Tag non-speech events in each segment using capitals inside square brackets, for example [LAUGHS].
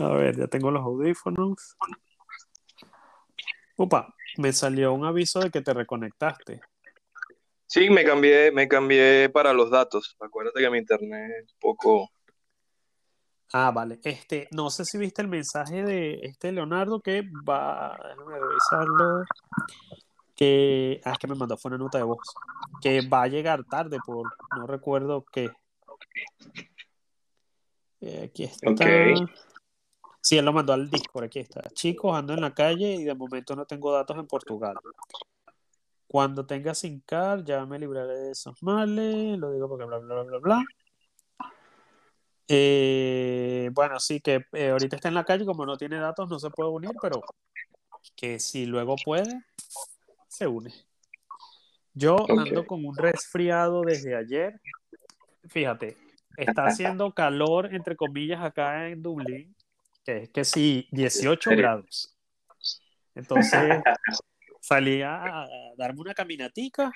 A ver, ya tengo los audífonos. Opa, me salió un aviso de que te reconectaste. Sí, me cambié, me cambié para los datos. Acuérdate que mi internet es poco. Ah, vale. Este, no sé si viste el mensaje de este Leonardo que va, déjame revisarlo. Que, ah, es que me mandó, fue una nota de voz. Que va a llegar tarde por, no recuerdo qué. Eh, aquí está. Sí, él lo mandó al Discord, aquí está. Chicos, ando en la calle y de momento no tengo datos en Portugal. Cuando tenga sin car, ya me libraré de esos males. Lo digo porque bla, bla, bla, bla, bla. Eh, bueno, sí, que eh, ahorita está en la calle, como no tiene datos, no se puede unir, pero que si luego puede, se une. Yo Ok. ando con un resfriado desde ayer. Fíjate, está haciendo calor, entre comillas, acá en Dublín, que es que sí, 18 serio? grados. Entonces [LAUGHS] salí a, a darme una caminatica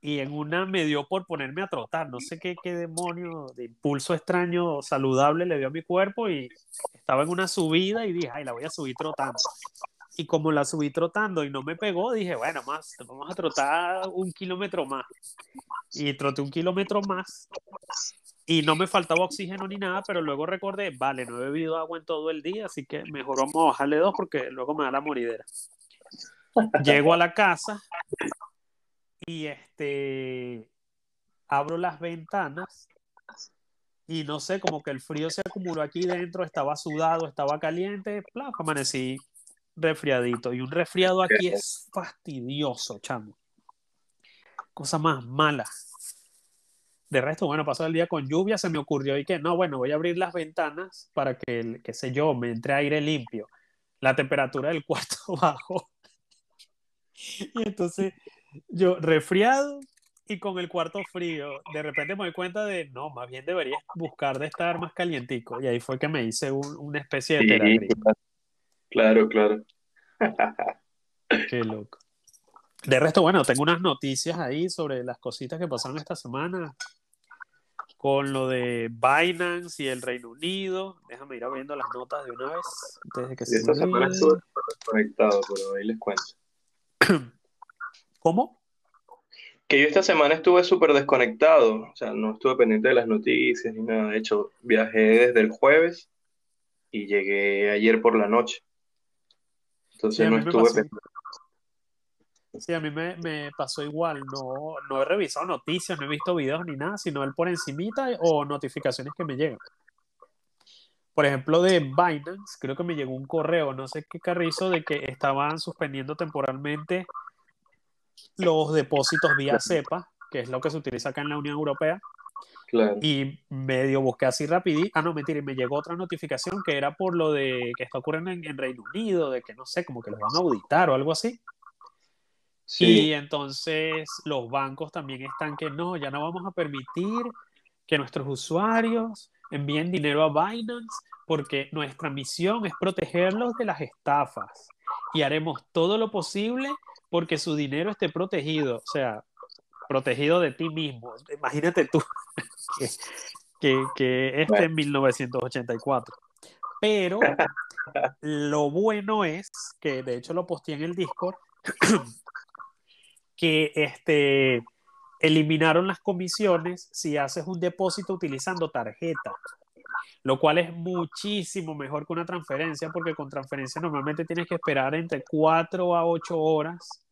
y en una me dio por ponerme a trotar. No sé qué, qué demonio de impulso extraño saludable le dio a mi cuerpo y estaba en una subida y dije, ay, la voy a subir trotando. Y como la subí trotando y no me pegó, dije, bueno, más, vamos a trotar un kilómetro más. Y troté un kilómetro más y no me faltaba oxígeno ni nada, pero luego recordé, vale, no he bebido agua en todo el día, así que mejor vamos a bajarle dos porque luego me da la moridera. Llego a la casa y este abro las ventanas y no sé, como que el frío se acumuló aquí dentro, estaba sudado, estaba caliente, plaf, amanecí resfriadito. Y un resfriado aquí es fastidioso, chamo. Cosa más mala. De resto, bueno, pasó el día con lluvia, se me ocurrió y que no, bueno, voy a abrir las ventanas para que, qué sé yo, me entre aire limpio. La temperatura del [LAUGHS] cuarto bajó. Y entonces yo resfriado y con el cuarto frío, de repente me doy cuenta de, no, más bien debería buscar de estar más calientico. Y ahí fue que me hice un- una especie de terapia. claro, claro. [LAUGHS] Qué loco. De resto, bueno, tengo unas noticias ahí sobre las cositas que pasaron esta semana con lo de Binance y el Reino Unido. Déjame ir abriendo las notas de una vez antes de que Y se esta semana estuve conectado, pero ahí les cuento. [COUGHS] ¿Cómo? Que yo esta semana estuve súper desconectado, o sea, no estuve pendiente de las noticias ni nada. De hecho, viajé desde el jueves y llegué ayer por la noche. Entonces no estuve pendiente. Sí, a mí me, me pasó igual. No, no he revisado noticias, no he visto videos ni nada, sino el por encimita o notificaciones que me llegan. Por ejemplo, de Binance, creo que me llegó un correo, no sé qué carrizo, de que estaban suspendiendo temporalmente los depósitos vía CEPA, que es lo que se utiliza acá en la Unión Europea, Claro. y medio busqué así rapidito. Ah, no, mentira, y me llegó otra notificación que era por lo de que está ocurriendo en, en Reino Unido, de que no sé, como que los van a auditar o algo así. Sí, Y entonces los bancos también están que no, ya no vamos a permitir que nuestros usuarios envíen dinero a Binance porque nuestra misión es protegerlos de las estafas y haremos todo lo posible porque su dinero esté protegido, o sea, protegido de ti mismo. Imagínate tú [LAUGHS] que, que, que este en 1984. Pero [LAUGHS] lo bueno es que, de hecho lo posteé en el Discord, [CLEARS THROAT] que este, eliminaron las comisiones si haces un depósito utilizando tarjeta, lo cual es muchísimo mejor que una transferencia, porque con transferencia normalmente tienes que esperar entre 4 a 8 horas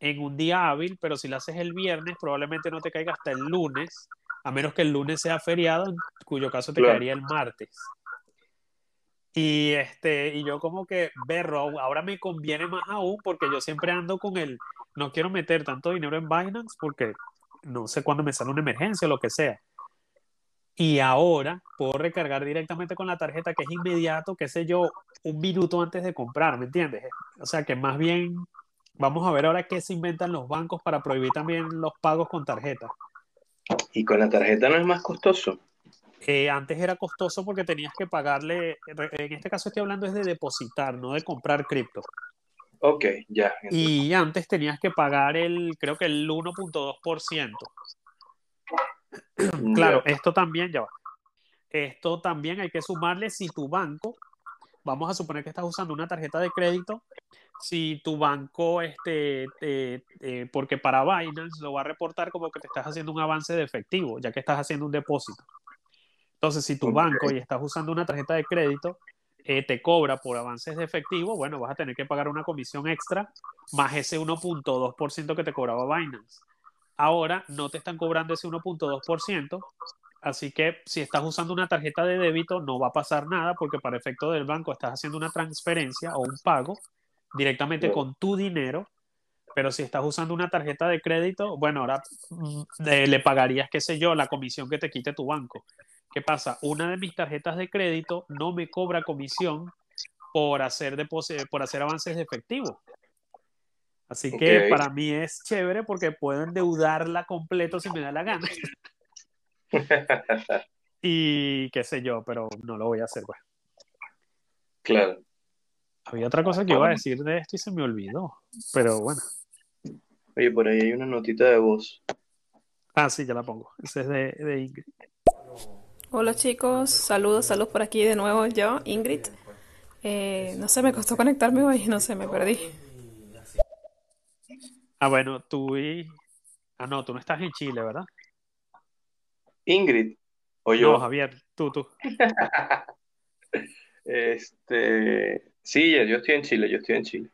en un día hábil, pero si lo haces el viernes probablemente no te caiga hasta el lunes, a menos que el lunes sea feriado, en cuyo caso te Claro. caería el martes. Y, este, y yo como que, berro, ahora me conviene más aún porque yo siempre ando con el, no quiero meter tanto dinero en Binance porque no sé cuándo me sale una emergencia o lo que sea. Y ahora puedo recargar directamente con la tarjeta que es inmediato, qué sé yo, un minuto antes de comprar, ¿me entiendes? O sea que más bien vamos a ver ahora qué se inventan los bancos para prohibir también los pagos con tarjeta. y con la tarjeta no es más costoso. Eh, antes era costoso porque tenías que pagarle, en este caso estoy hablando es de depositar, no de comprar cripto. Ok, ya. Y antes tenías que pagar el, creo que el 1.2%. Claro, Ya. esto también, ya va. Esto también hay que sumarle si tu banco vamos a suponer que estás usando una tarjeta de crédito, si tu banco, este, porque para Binance lo va a reportar como que te estás haciendo un avance de efectivo, ya que estás haciendo un depósito. Entonces, si tu banco y estás usando una tarjeta de crédito, eh, te cobra por avances de efectivo, bueno, vas a tener que pagar una comisión extra más ese 1.2% que te cobraba Binance. Ahora no te están cobrando ese 1.2%, así que si estás usando una tarjeta de débito no va a pasar nada porque para efecto del banco estás haciendo una transferencia o un pago directamente con tu dinero, pero si estás usando una tarjeta de crédito, bueno, ahora mm, le pagarías, qué sé yo, la comisión que te quite tu banco. ¿Qué pasa? Una de mis tarjetas de crédito no me cobra comisión por hacer, por hacer avances de efectivo. Así que para mí es chévere porque puedo endeudarla completo si me da la gana. [LAUGHS] y qué sé yo, pero no lo voy a hacer, pues. Claro. Había otra cosa que iba a decir de esto y se me olvidó, pero bueno. Oye, por ahí hay una notita de voz. Ah, sí, ya la pongo. Esa es de, de Ingrid. Hola chicos, saludos, saludos por aquí de nuevo yo, Ingrid. Eh, no sé, me costó conectarme hoy, no sé, me perdí. Ah, bueno, tú y... Ah, no, tú no estás en Chile, ¿verdad? Ingrid, o yo. No, Javier, tú, tú. [LAUGHS] este, sí, yo estoy en Chile, yo estoy en Chile.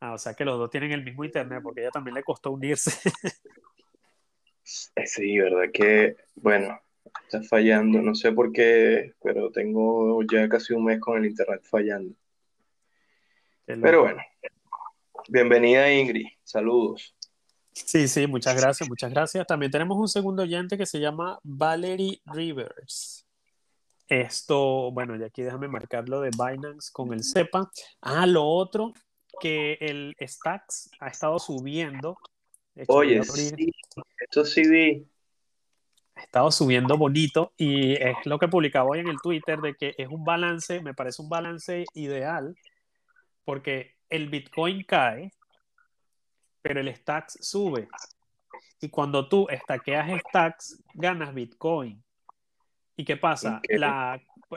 Ah, o sea que los dos tienen el mismo internet, porque a ella también le costó unirse. [LAUGHS] sí, verdad que, bueno, está fallando. No sé por qué, pero tengo ya casi un mes con el internet fallando. Pero bueno, bienvenida Ingrid, saludos. Sí, sí, muchas gracias, muchas gracias. También tenemos un segundo oyente que se llama Valerie Rivers. Esto, bueno, y aquí déjame marcarlo de Binance con el CEPA. Ah, lo otro, que el Stacks ha estado subiendo. Oye, sí, esto sí vi estado subiendo bonito y es lo que publicaba hoy en el Twitter de que es un balance, me parece un balance ideal porque el Bitcoin cae, pero el Stacks sube. Y cuando tú estaqueas Stacks, ganas Bitcoin. ¿Y qué pasa?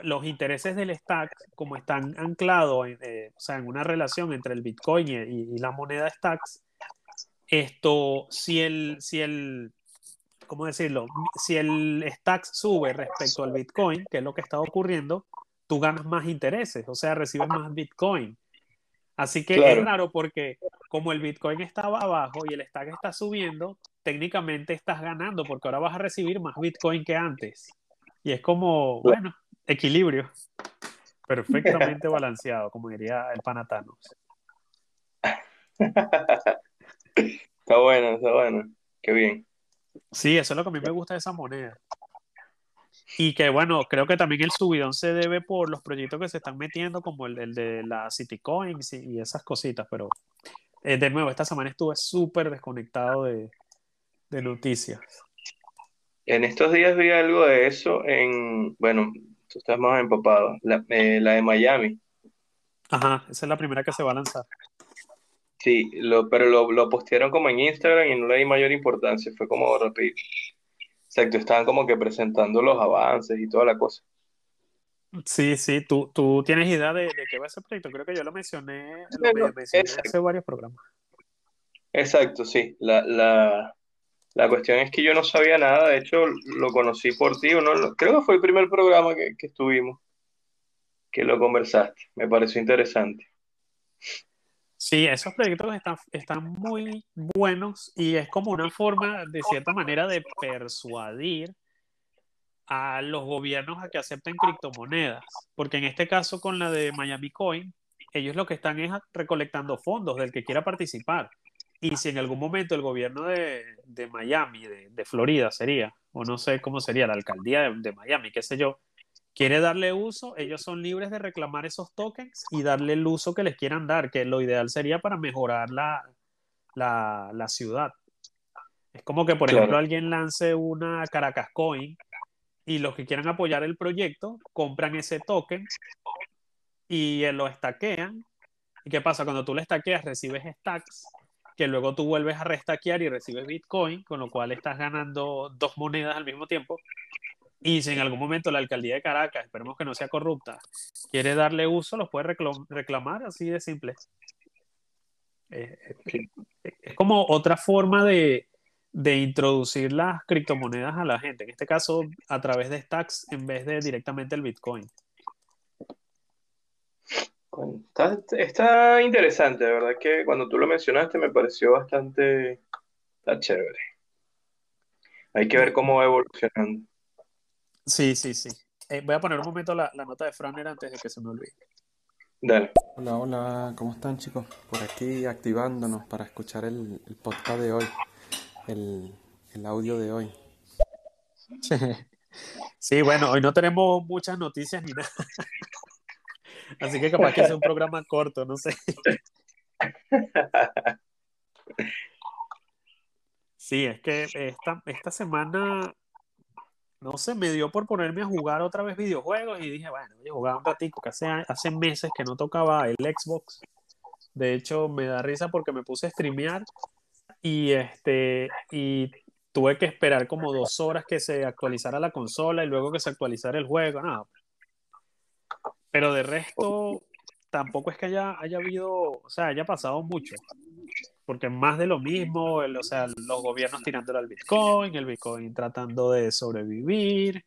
los intereses del Stack, como están anclados en, eh, o sea, en una relación entre el Bitcoin y, y, la moneda Stacks, esto, si el, si el ¿cómo decirlo? Si el Stacks sube respecto al Bitcoin, que es lo que está ocurriendo, tú ganas más intereses, o sea, recibes más Bitcoin. Así que es raro porque como el Bitcoin estaba abajo y el Stack está subiendo, técnicamente estás ganando porque ahora vas a recibir más Bitcoin que antes. Y es como, bueno, equilibrio. Perfectamente [LAUGHS] balanceado, como diría el Panatanos. [LAUGHS] está bueno, está bueno. Qué bien. Sí, eso es lo que a mí me gusta de esa moneda. Y que bueno, creo que también el subidón se debe por los proyectos que se están metiendo, como el, de la City Coins y, esas cositas, pero eh, de nuevo, esta semana estuve súper desconectado de, noticias. En estos días vi algo de eso en, bueno, tú estás más empapado, la, eh, la de Miami. Ajá, esa es la primera que se va a lanzar. Sí, lo, pero lo, lo postearon como en Instagram y no le di mayor importancia, fue como rápido. Exacto, estaban como que presentando los avances y toda la cosa. Sí, sí, tú, tú tienes idea de, qué va ese proyecto. Creo que yo lo mencioné, lo mencioné hace varios programas. Exacto, sí. La, la, la, cuestión es que yo no sabía nada, de hecho lo conocí por ti, no, creo que fue el primer programa que, que estuvimos, que lo conversaste. Me pareció interesante. Sí, esos proyectos están, están muy buenos y es como una forma, de cierta manera, de persuadir a los gobiernos a que acepten criptomonedas. Porque en este caso, con la de Miami Coin, ellos lo que están es recolectando fondos del que quiera participar. Y si en algún momento el gobierno de, Miami, de, Florida sería, o no sé cómo sería, la alcaldía de, de Miami, qué sé yo, quiere darle uso, ellos son libres de reclamar esos tokens y darle el uso que les quieran dar, que lo ideal sería para mejorar la, la, ciudad. Es como que, por ejemplo, alguien lance una Caracas Coin y los que quieran apoyar el proyecto compran ese token y lo estaquean. ¿Y qué pasa? Cuando tú lo estaqueas, recibes stacks que luego tú vuelves a restaquear y recibes Bitcoin, con lo cual estás ganando dos monedas al mismo tiempo Y si en algún momento la alcaldía de Caracas, esperemos que no sea corrupta, quiere darle uso, los puede reclamar así de simple. Eh, es como otra forma de, de introducir las criptomonedas a la gente, en este caso a través de stacks en vez de directamente el Bitcoin. Está, interesante, de verdad que cuando tú lo mencionaste me pareció bastante chévere. Hay que ver cómo va evolucionando. Sí, sí, sí. Eh, voy a poner un momento la, nota de Franer antes de que se me olvide. Dale. Hola, hola, ¿cómo están chicos? Por aquí activándonos para escuchar el, podcast de hoy, el, el audio de hoy. [LAUGHS] Sí, bueno, hoy no tenemos muchas noticias ni nada. [LAUGHS] Así que capaz que sea un programa corto, no sé. [LAUGHS] Sí, es que esta, esta semana, no sé, me dio por ponerme a jugar otra vez videojuegos y dije, bueno, voy a jugar un ratico, que hace, hace meses que no tocaba el Xbox. De hecho, me da risa porque me puse a streamear y este y tuve que esperar como dos horas que se actualizara la consola y luego que se actualizara el juego. No, pero de resto, tampoco es que haya, haya habido, o sea, haya pasado mucho. Porque más de lo mismo, o sea, los gobiernos tirándole al Bitcoin, el Bitcoin tratando de sobrevivir,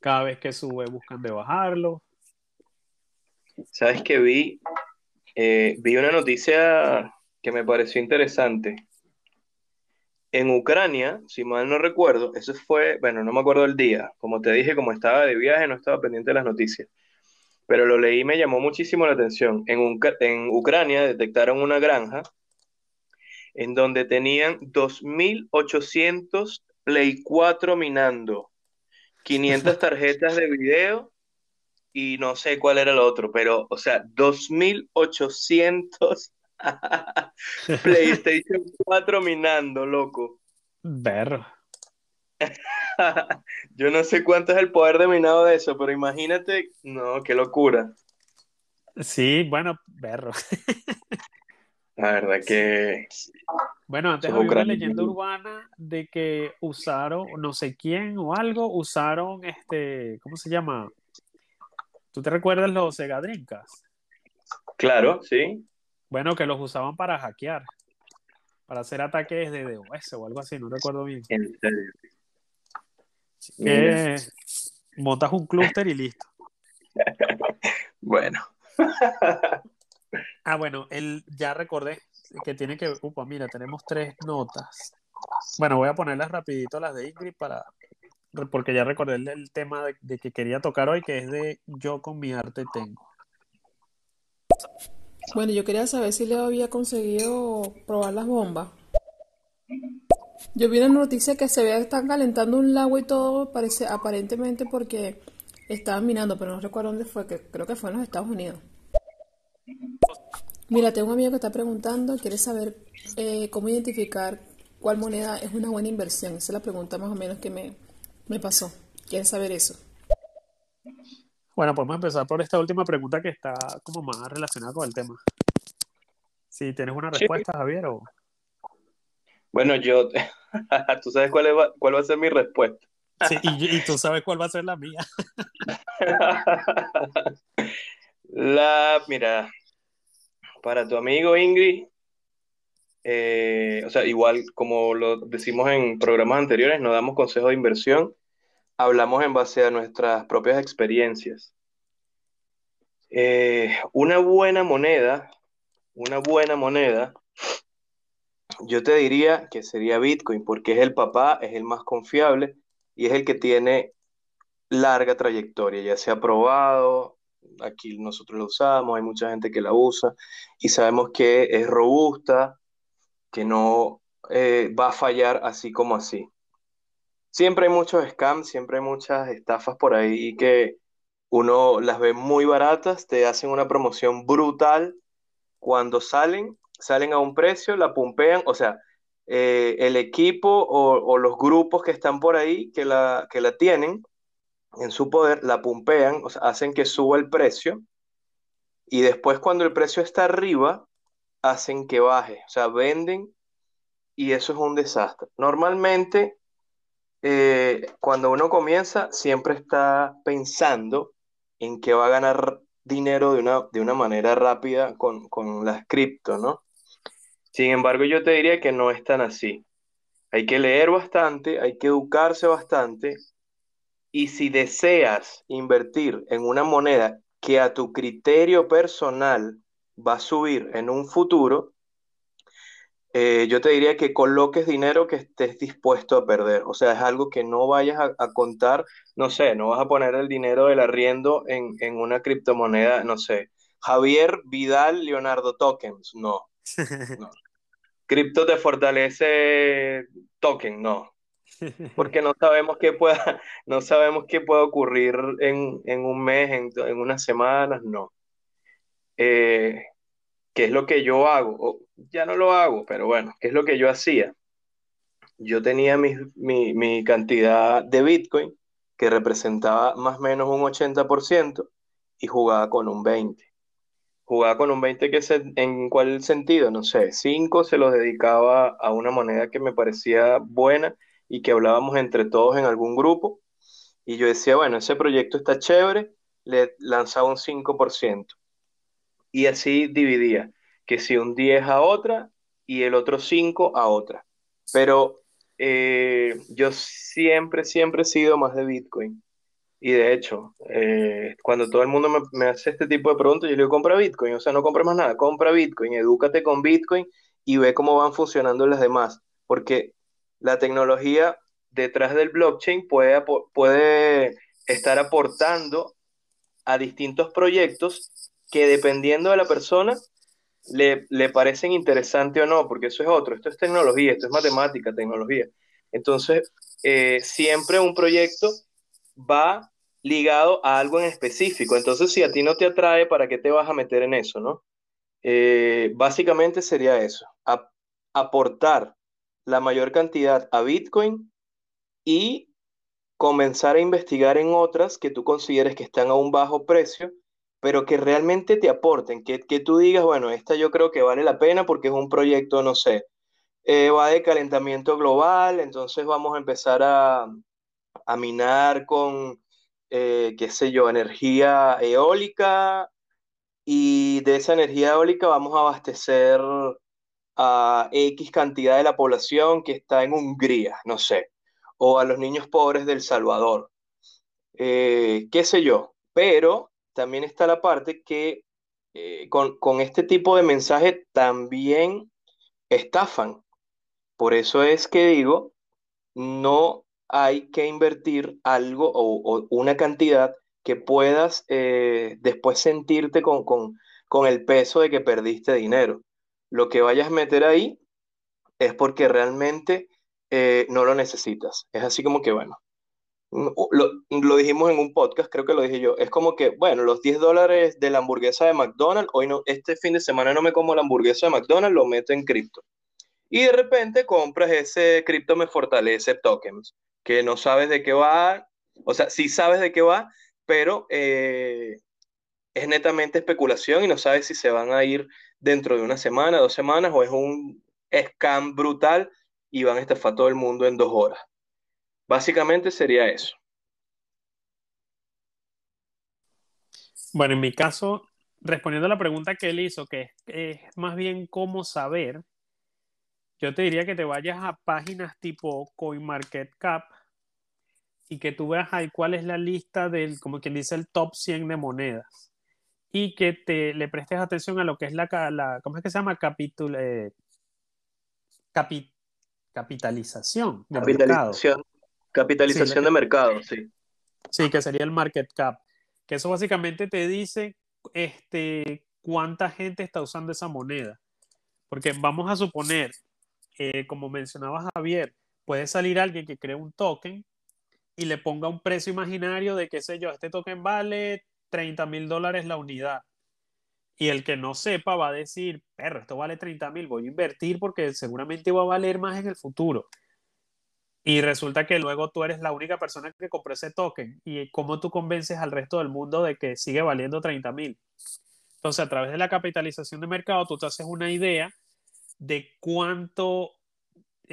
cada vez que sube buscan de bajarlo. ¿Sabes qué vi? Eh, vi una noticia que me pareció interesante. En Ucrania, si mal no recuerdo, eso fue, bueno, no me acuerdo el día, como te dije, como estaba de viaje, no estaba pendiente de las noticias pero lo leí y me llamó muchísimo la atención. En, en Ucrania detectaron una granja en donde tenían 2.800 Play 4 minando, 500 [LAUGHS] tarjetas de video y no sé cuál era el otro, pero, o sea, 2.800 [LAUGHS] PlayStation 4 minando, loco. Berro. [LAUGHS] Yo no sé cuánto es el poder de minado de eso, pero imagínate, no, qué locura. Sí, bueno, berro. La verdad que. Bueno, antes había una leyenda urbana de que usaron, no sé quién o algo, usaron este, ¿cómo se llama? ¿Tú te recuerdas los Sega Claro, sí. Bueno, que los usaban para hackear, para hacer ataques de DOS o algo así, no recuerdo bien. En serio que montas un clúster y listo. [LAUGHS] bueno. [LAUGHS] ah, bueno, él ya recordé que tiene que, upa, mira, tenemos tres notas. Bueno, voy a ponerlas rapidito las de Ingrid para, porque ya recordé el, tema de, que quería tocar hoy, que es de yo con mi arte tengo. Bueno, yo quería saber si le había conseguido probar las bombas. Yo vi una noticia que se ve que están calentando un lago y todo, parece, aparentemente porque estaban minando, pero no recuerdo dónde fue, que creo que fue en los Estados Unidos. Mira, tengo un amigo que está preguntando, quiere saber eh, cómo identificar cuál moneda es una buena inversión. Esa es la pregunta más o menos que me, me pasó. Quiere saber eso. Bueno, podemos empezar por esta última pregunta que está como más relacionada con el tema. Si tienes una respuesta, Javier, o... Bueno, yo, [LAUGHS] tú sabes cuál, cuál va a ser mi respuesta. Sí, y, tú sabes cuál va a ser la mía. [LAUGHS] La, mira, para tu amigo Ingrid, eh, o sea, igual como lo decimos en programas anteriores, no damos consejos de inversión, hablamos en base a nuestras propias experiencias. Eh, una buena moneda, una buena moneda yo te diría que sería Bitcoin, porque es el papá, es el más confiable y es el que tiene larga trayectoria, ya se ha probado, aquí nosotros lo usamos, hay mucha gente que la usa y sabemos que es robusta, que no eh, va a fallar así como así. Siempre hay muchos scams, siempre hay muchas estafas por ahí que uno las ve muy baratas, te hacen una promoción brutal cuando salen salen a un precio, la pumpean, o sea, eh, el equipo o, los grupos que están por ahí que la, que la tienen en su poder, la pumpean, o sea, hacen que suba el precio y después cuando el precio está arriba, hacen que baje, o sea, venden y eso es un desastre. Normalmente eh, cuando uno comienza, siempre está pensando en que va a ganar dinero de una, de una manera rápida con, con las cripto, ¿no? Sin embargo, yo te diría que no es tan así. Hay que leer bastante, hay que educarse bastante y si deseas invertir en una moneda que a tu criterio personal va a subir en un futuro, eh, yo te diría que coloques dinero que estés dispuesto a perder. O sea, es algo que no vayas a, contar, no sé, no vas a poner el dinero del arriendo en, en una criptomoneda, no sé, Javier Vidal Leonardo Tokens, no. [LAUGHS] no. Cripto te fortalece token, no. Porque no sabemos qué pueda, [LAUGHS] no sabemos qué puede ocurrir en, un mes, en, unas semanas, no. Eh, ¿Qué es lo que yo hago? ya no lo hago, pero bueno, ¿qué es lo que yo hacía? Yo tenía mi, mi cantidad de Bitcoin que representaba más o menos un 80% y jugaba con un 20% jugaba con un 20 que se, en cuál sentido, no sé, 5 se los dedicaba a una moneda que me parecía buena y que hablábamos entre todos en algún grupo. Y yo decía, bueno, ese proyecto está chévere, le lanzaba un 5%. Y así dividía, que si un 10 a otra y el otro 5 a otra. Pero eh, yo siempre, siempre he sido más de Bitcoin. Y de hecho, eh, cuando todo el mundo me, hace este tipo de preguntas, yo le digo, compra Bitcoin, o sea, no compres más nada, compra Bitcoin, edúcate con Bitcoin y ve cómo van funcionando las demás, porque la tecnología detrás del blockchain puede, puede estar aportando a distintos proyectos que dependiendo de la persona le, le parecen interesantes o no, porque eso es otro, esto es tecnología, esto es matemática, tecnología. Entonces, eh, siempre un proyecto va ligado a algo en específico. Entonces, si a ti no te atrae, ¿para qué te vas a meter en eso, no? Eh, básicamente sería eso, aportar la mayor cantidad a Bitcoin y comenzar a investigar en otras que tú consideres que están a un bajo precio, pero que realmente te aporten, que, que tú digas, bueno, esta yo creo que vale la pena porque es un proyecto, no sé, eh, va de calentamiento global, entonces vamos a empezar a, a minar con eh, qué sé yo, energía eólica y de esa energía eólica vamos a abastecer a X cantidad de la población que está en Hungría, no sé, o a los niños pobres del Salvador, eh, qué sé yo, pero también está la parte que eh, con, con este tipo de mensaje también estafan. Por eso es que digo, no hay que invertir algo o, una cantidad que puedas eh, después sentirte con, el peso de que perdiste dinero. Lo que vayas a meter ahí es porque realmente eh, no lo necesitas. Es así como que, bueno, mm, lo, dijimos en un podcast, creo que lo dije yo, es como que, bueno, los 10 dólares de la hamburguesa de McDonald's, hoy no, este fin de semana no me como la hamburguesa de McDonald's, lo meto en cripto. Y de repente compras ese cripto me fortalece tokens que no sabes de qué va, o sea, sí sabes de qué va, pero eh, es netamente especulación y no sabes si se van a ir dentro de una semana, dos semanas, o es un scam brutal y van a estafar todo el mundo en dos horas. Básicamente sería eso. Bueno, en mi caso, respondiendo a la pregunta que él hizo, que es más bien cómo saber, yo te diría que te vayas a páginas tipo CoinMarketCap y que tú veas ahí cuál es la lista del, como quien dice, el top 100 de monedas. Y que te le prestes atención a lo que es la, la ¿cómo es que se llama? Capitul, eh, capitalización de capitalización, mercado. Capitalización de mercado, sí. Sí, que sería el market cap. Que eso básicamente te dice este, cuánta gente está usando esa moneda. Porque vamos a suponer eh, como mencionaba Javier, puede salir alguien que cree un token y le ponga un precio imaginario de, qué sé yo, este token vale 30 mil dólares la unidad. Y el que no sepa va a decir, perro, esto vale 30 mil, voy a invertir porque seguramente va a valer más en el futuro. Y resulta que luego tú eres la única persona que compró ese token. ¿Y cómo tú convences al resto del mundo de que sigue valiendo 30 mil? Entonces, a través de la capitalización de mercado, tú te haces una idea de cuánto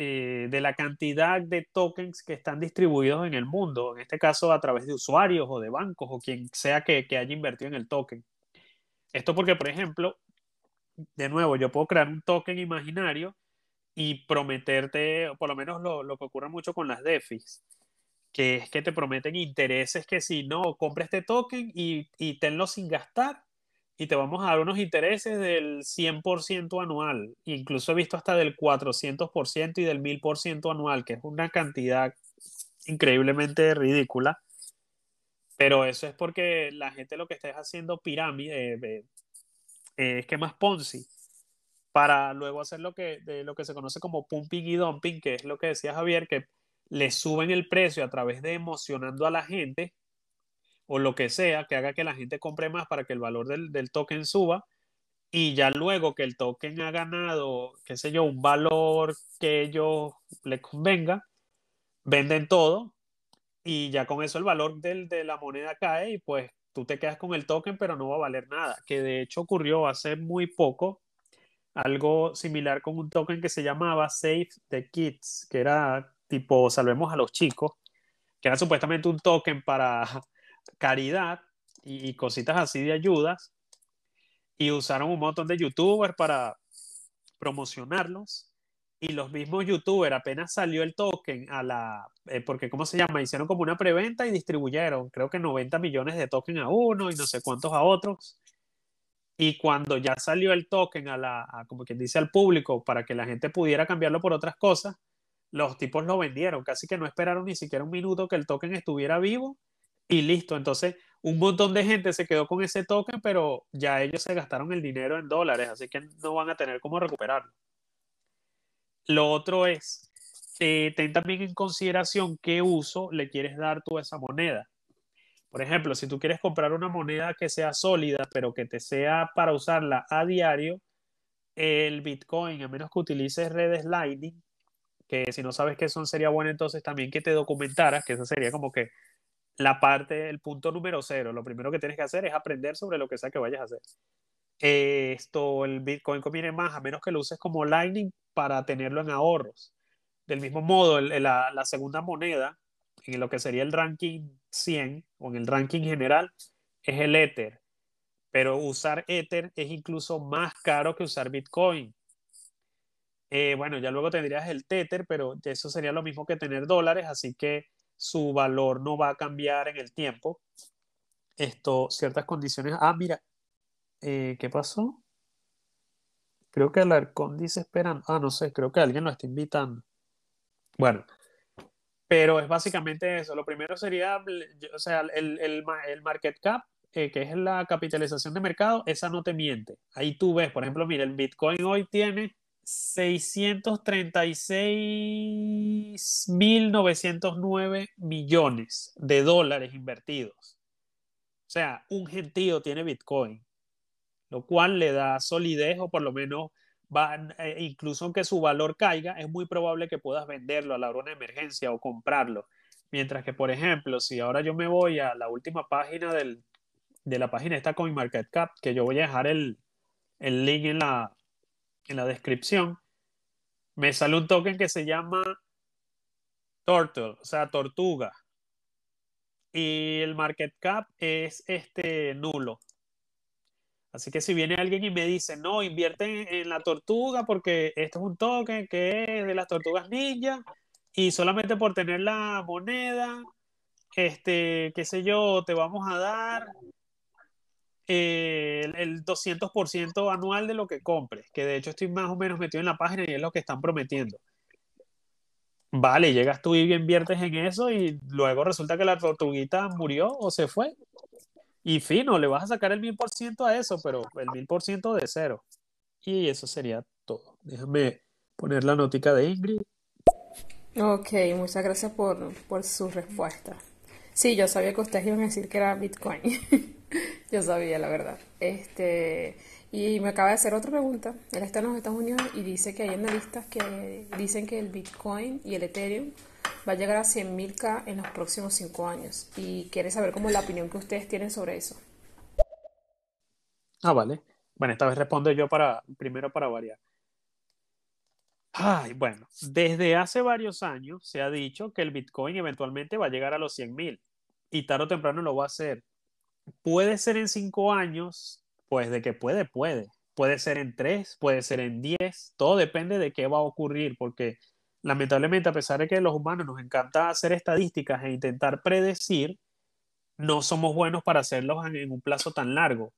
eh, de la cantidad de tokens que están distribuidos en el mundo, en este caso a través de usuarios o de bancos o quien sea que, que haya invertido en el token. Esto porque, por ejemplo, de nuevo, yo puedo crear un token imaginario y prometerte, por lo menos lo, lo que ocurre mucho con las DeFis, que es que te prometen intereses que si no, compra este token y, y tenlo sin gastar y te vamos a dar unos intereses del 100% anual. Incluso he visto hasta del 400% y del 1000% anual, que es una cantidad increíblemente ridícula. Pero eso es porque la gente lo que está haciendo pirámide, eh, eh, esquemas Ponzi, para luego hacer lo que, lo que se conoce como pumping y dumping, que es lo que decía Javier, que le suben el precio a través de emocionando a la gente o lo que sea que haga que la gente compre más para que el valor del, del token suba y ya luego que el token ha ganado, qué sé yo, un valor que ellos les convenga, venden todo y ya con eso el valor del, de la moneda cae y pues tú te quedas con el token pero no va a valer nada, que de hecho ocurrió hace muy poco algo similar con un token que se llamaba Save the Kids, que era tipo salvemos a los chicos, que era supuestamente un token para caridad y, cositas así de ayudas. Y usaron un montón de youtubers para promocionarlos. Y los mismos youtubers, apenas salió el token a la, eh, porque ¿cómo se llama? Hicieron como una preventa y distribuyeron, creo que 90 millones de token a uno y no sé cuántos a otros. Y cuando ya salió el token a la, como quien dice, al público para que la gente pudiera cambiarlo por otras cosas, los tipos lo vendieron. Casi que no esperaron ni siquiera un minuto que el token estuviera vivo y listo. Entonces, un montón de gente se quedó con ese token, pero ya ellos se gastaron el dinero en dólares, así que no van a tener cómo recuperarlo. Lo otro es, eh, ten también en consideración qué uso le quieres dar tú a esa moneda. Por ejemplo, si tú quieres comprar una moneda que sea sólida, pero que te sea para usarla a diario, el Bitcoin, a menos que utilices redes Lightning, que si no sabes qué son, sería bueno entonces también que te documentaras, que eso sería como que la parte, el punto número cero. Lo primero que tienes que hacer es aprender sobre lo que sea que vayas a hacer. esto, el Bitcoin conviene más a menos que lo uses como Lightning para tenerlo en ahorros. Del mismo modo, la, segunda moneda, en lo que sería el ranking 100 o en el ranking general, es el Ether. Pero usar Ether es incluso más caro que usar Bitcoin. Eh, bueno, ya luego tendrías el Tether, pero eso sería lo mismo que tener dólares, así que su valor no va a cambiar en el tiempo. Esto, ciertas condiciones. Ah, mira, eh, ¿qué pasó? Creo que Alarcón dice esperando. Ah, no sé, creo que alguien lo está invitando. Bueno, pero es básicamente eso. Lo primero sería, o sea, el, el, el market cap, eh, que es la capitalización de mercado, esa no te miente. Ahí tú ves, por ejemplo, mira, el Bitcoin hoy tiene 636.909 millones de dólares invertidos. O sea, un gentío tiene Bitcoin, lo cual le da solidez o por lo menos va, eh, incluso aunque su valor caiga, es muy probable que puedas venderlo a la hora de emergencia o comprarlo. Mientras que, por ejemplo, si ahora yo me voy a la última página del, de la página esta CoinMarketCap, que yo voy a dejar el, el link en la, en la descripción, me sale un token que se llama Turtle, o sea, tortuga. Y el market cap es este nulo. Así que si viene alguien y me dice, no, invierte en, la tortuga porque esto es un token que es de las tortugas ninja y solamente por tener la moneda, este, qué sé yo, te vamos a dar eh, el, 200% anual de lo que compres, que de hecho estoy más o menos metido en la página y es lo que están prometiendo. Vale, llegas tú y inviertes en eso y luego resulta que la tortuguita murió o se fue. Y fino, le vas a sacar el 1000% a eso, pero el 1000% de cero. Y eso sería todo. Déjame poner la notica de Ingrid. Ok, muchas gracias por, por su respuesta. Sí, yo sabía que ustedes iban a decir que era Bitcoin. [LAUGHS] Yo sabía, la verdad. Este, y me acaba de hacer otra pregunta. Él está en los Estados Unidos y dice que hay analistas que dicen que el Bitcoin y el Ethereum va a llegar a 100.000K en los próximos 5 años. Y quiere saber cómo la opinión que ustedes tienen sobre eso. Ah, vale. Bueno, esta vez respondo yo para, primero para variar. Ay, bueno, desde hace varios años se ha dicho que el Bitcoin eventualmente va a llegar a los 100 mil y tarde o temprano lo va a hacer. Puede ser en cinco años, pues de que puede, puede. Puede ser en tres, puede ser en diez, todo depende de qué va a ocurrir, porque lamentablemente a pesar de que los humanos nos encanta hacer estadísticas e intentar predecir, no somos buenos para hacerlos en un plazo tan largo.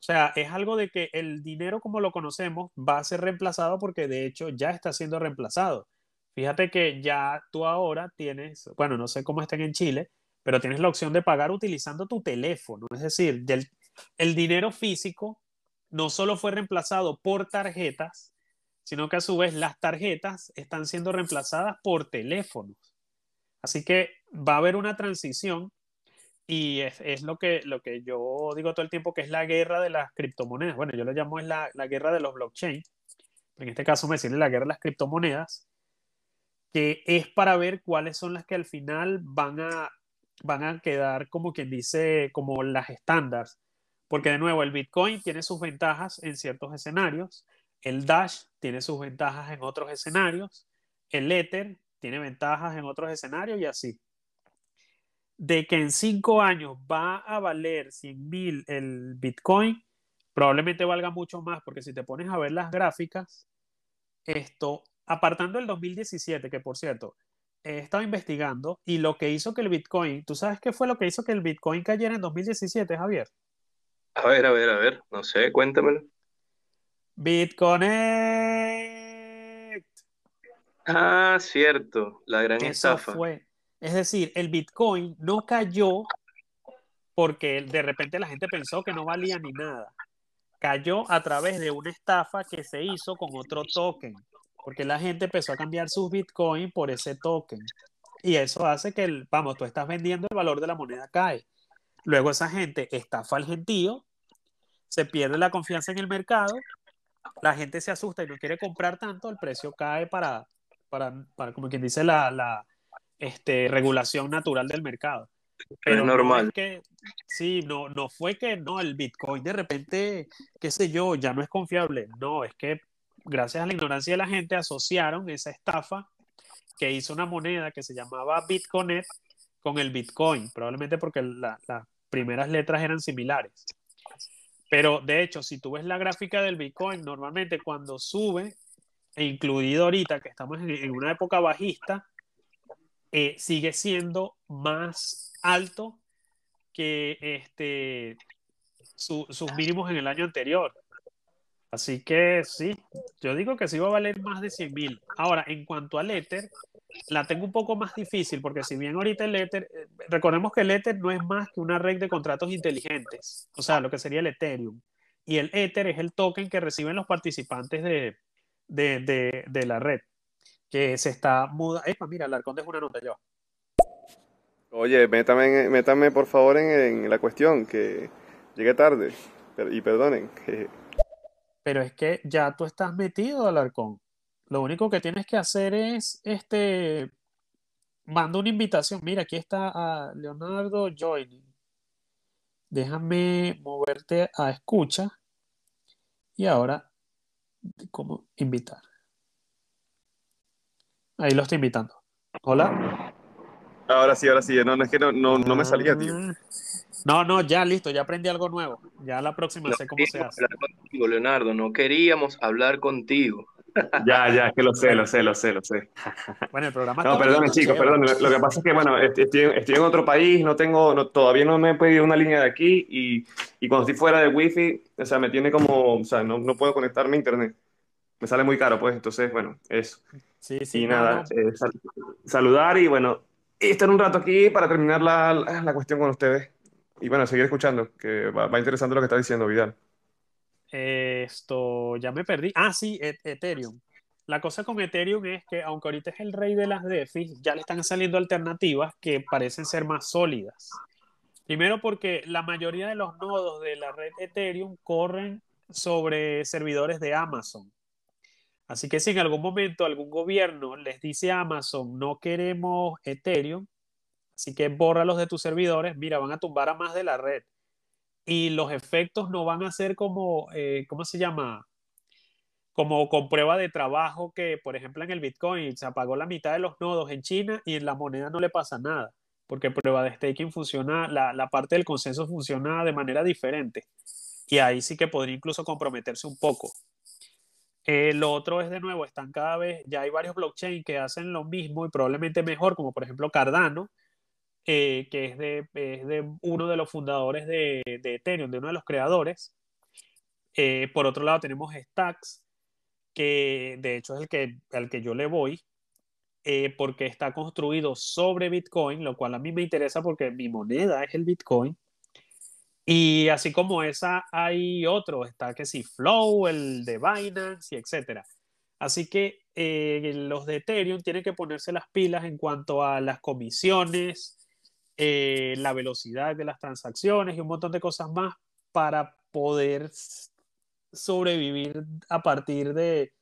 O sea, es algo de que el dinero como lo conocemos va a ser reemplazado porque de hecho ya está siendo reemplazado. Fíjate que ya tú ahora tienes, bueno, no sé cómo estén en Chile, pero tienes la opción de pagar utilizando tu teléfono. Es decir, el dinero físico no solo fue reemplazado por tarjetas, sino que a su vez las tarjetas están siendo reemplazadas por teléfonos. Así que va a haber una transición y es, es, lo, que, lo que yo digo todo el tiempo, que es la guerra de las criptomonedas. Bueno, yo lo llamo es la, la guerra de los blockchain. En este caso me sirve la guerra de las criptomonedas, que es para ver cuáles son las que al final van a, van a quedar como quien dice, como las estándares. Porque de nuevo, el Bitcoin tiene sus ventajas en ciertos escenarios, el Dash tiene sus ventajas en otros escenarios, el Ether tiene ventajas en otros escenarios y así de que en cinco años va a valer 100 mil el Bitcoin, probablemente valga mucho más, porque si te pones a ver las gráficas, esto, apartando el 2017, que por cierto, he estado investigando, y lo que hizo que el Bitcoin, ¿tú sabes qué fue lo que hizo que el Bitcoin cayera en 2017, Javier? A ver, a ver, a ver, no sé, cuéntamelo. Bitcoin. Ah, cierto, la gran Eso estafa. fue, es decir, el Bitcoin no cayó porque de repente la gente pensó que no valía ni nada. Cayó a través de una estafa que se hizo con otro token, porque la gente empezó a cambiar sus Bitcoin por ese token. Y eso hace que, el, vamos, tú estás vendiendo, el valor de la moneda cae. Luego esa gente estafa al gentío, se pierde la confianza en el mercado, la gente se asusta y no quiere comprar tanto, el precio cae para, para, para como quien dice, la, la, este, regulación natural del mercado. Pero es normal. No es que, sí, no, no fue que no, el Bitcoin de repente, qué sé yo, ya no es confiable. No, es que gracias a la ignorancia de la gente asociaron esa estafa que hizo una moneda que se llamaba Bitcoin con el Bitcoin, probablemente porque la, las primeras letras eran similares. Pero de hecho, si tú ves la gráfica del Bitcoin, normalmente cuando sube, e incluido ahorita que estamos en, en una época bajista, eh, sigue siendo más alto que este, su, sus mínimos en el año anterior. Así que sí, yo digo que sí va a valer más de 100 mil. Ahora, en cuanto al Ether, la tengo un poco más difícil porque si bien ahorita el Ether, eh, recordemos que el Ether no es más que una red de contratos inteligentes, o sea, lo que sería el Ethereum. Y el Ether es el token que reciben los participantes de, de, de, la red que se está muda. Epa, mira, Alarcón dejó una nota yo. Oye, métame, métame por favor en, en, la cuestión, que llegué tarde. Y perdonen. [LAUGHS] Pero es que ya tú estás metido, Alarcón. Lo único que tienes que hacer es este. Manda una invitación. Mira, aquí está a Leonardo Joining. Déjame moverte a escucha. Y ahora, ¿cómo invitar? Ahí lo estoy invitando. Hola. Ahora sí, ahora sí. No, no es que no, no, no me salía, tío. No, no, ya listo, ya aprendí algo nuevo. Ya la próxima No sé cómo se hace. hablar contigo, Leonardo, no queríamos hablar contigo. Ya, ya, es que lo sé, lo sé, lo sé, lo sé. [LAUGHS] Bueno, el programa No, bonito, chicos, perdonen. Lo que pasa es que, bueno, est- estoy, estoy en otro país, no tengo, no- todavía no me he pedido una línea de aquí y, y cuando estoy fuera del wifi, o sea, me tiene como, o sea, no, no puedo conectarme a internet. Me sale muy caro, pues, entonces, bueno, eso. Sí, sí, Y nada, eh, sal- saludar y bueno, y estar un rato aquí para terminar la, la, la cuestión con ustedes. Y bueno, seguir escuchando, que va, va interesante lo que está diciendo Vidal. Esto, ya me perdí. Ah, sí, E- Ethereum. La cosa con Ethereum es que, aunque ahorita es el rey de las DeFi, ya le están saliendo alternativas que parecen ser más sólidas. Primero porque la mayoría de los nodos de la red Ethereum corren sobre servidores de Amazon. Así que si en algún momento algún gobierno les dice a Amazon, no queremos Ethereum, así que bórralos de tus servidores, mira, van a tumbar a más de la red. Y los efectos no van a ser como, eh, ¿cómo se llama? como con prueba de trabajo que, por ejemplo, en el Bitcoin se apagó la mitad de los nodos en China y en la moneda no le pasa nada, porque prueba de staking funciona, la, la parte del consenso funciona de manera diferente. Y ahí sí que podría incluso comprometerse un poco. Eh, lo otro es de nuevo, están cada vez, ya hay varios blockchains que hacen lo mismo y probablemente mejor, como por ejemplo Cardano, eh, que es de, es de, uno de los fundadores de, de, Ethereum, de uno de los creadores. Eh, por otro lado tenemos Stacks, que de hecho es el que, al que yo le voy, eh, porque está construido sobre Bitcoin, lo cual a mí me interesa porque mi moneda es el Bitcoin. Y así como esa, hay otro, está que sí, Flow, el de Binance y etcétera. Así que eh, los de Ethereum tienen que ponerse las pilas en cuanto a las comisiones, eh, la velocidad de las transacciones y un montón de cosas más para poder sobrevivir a partir de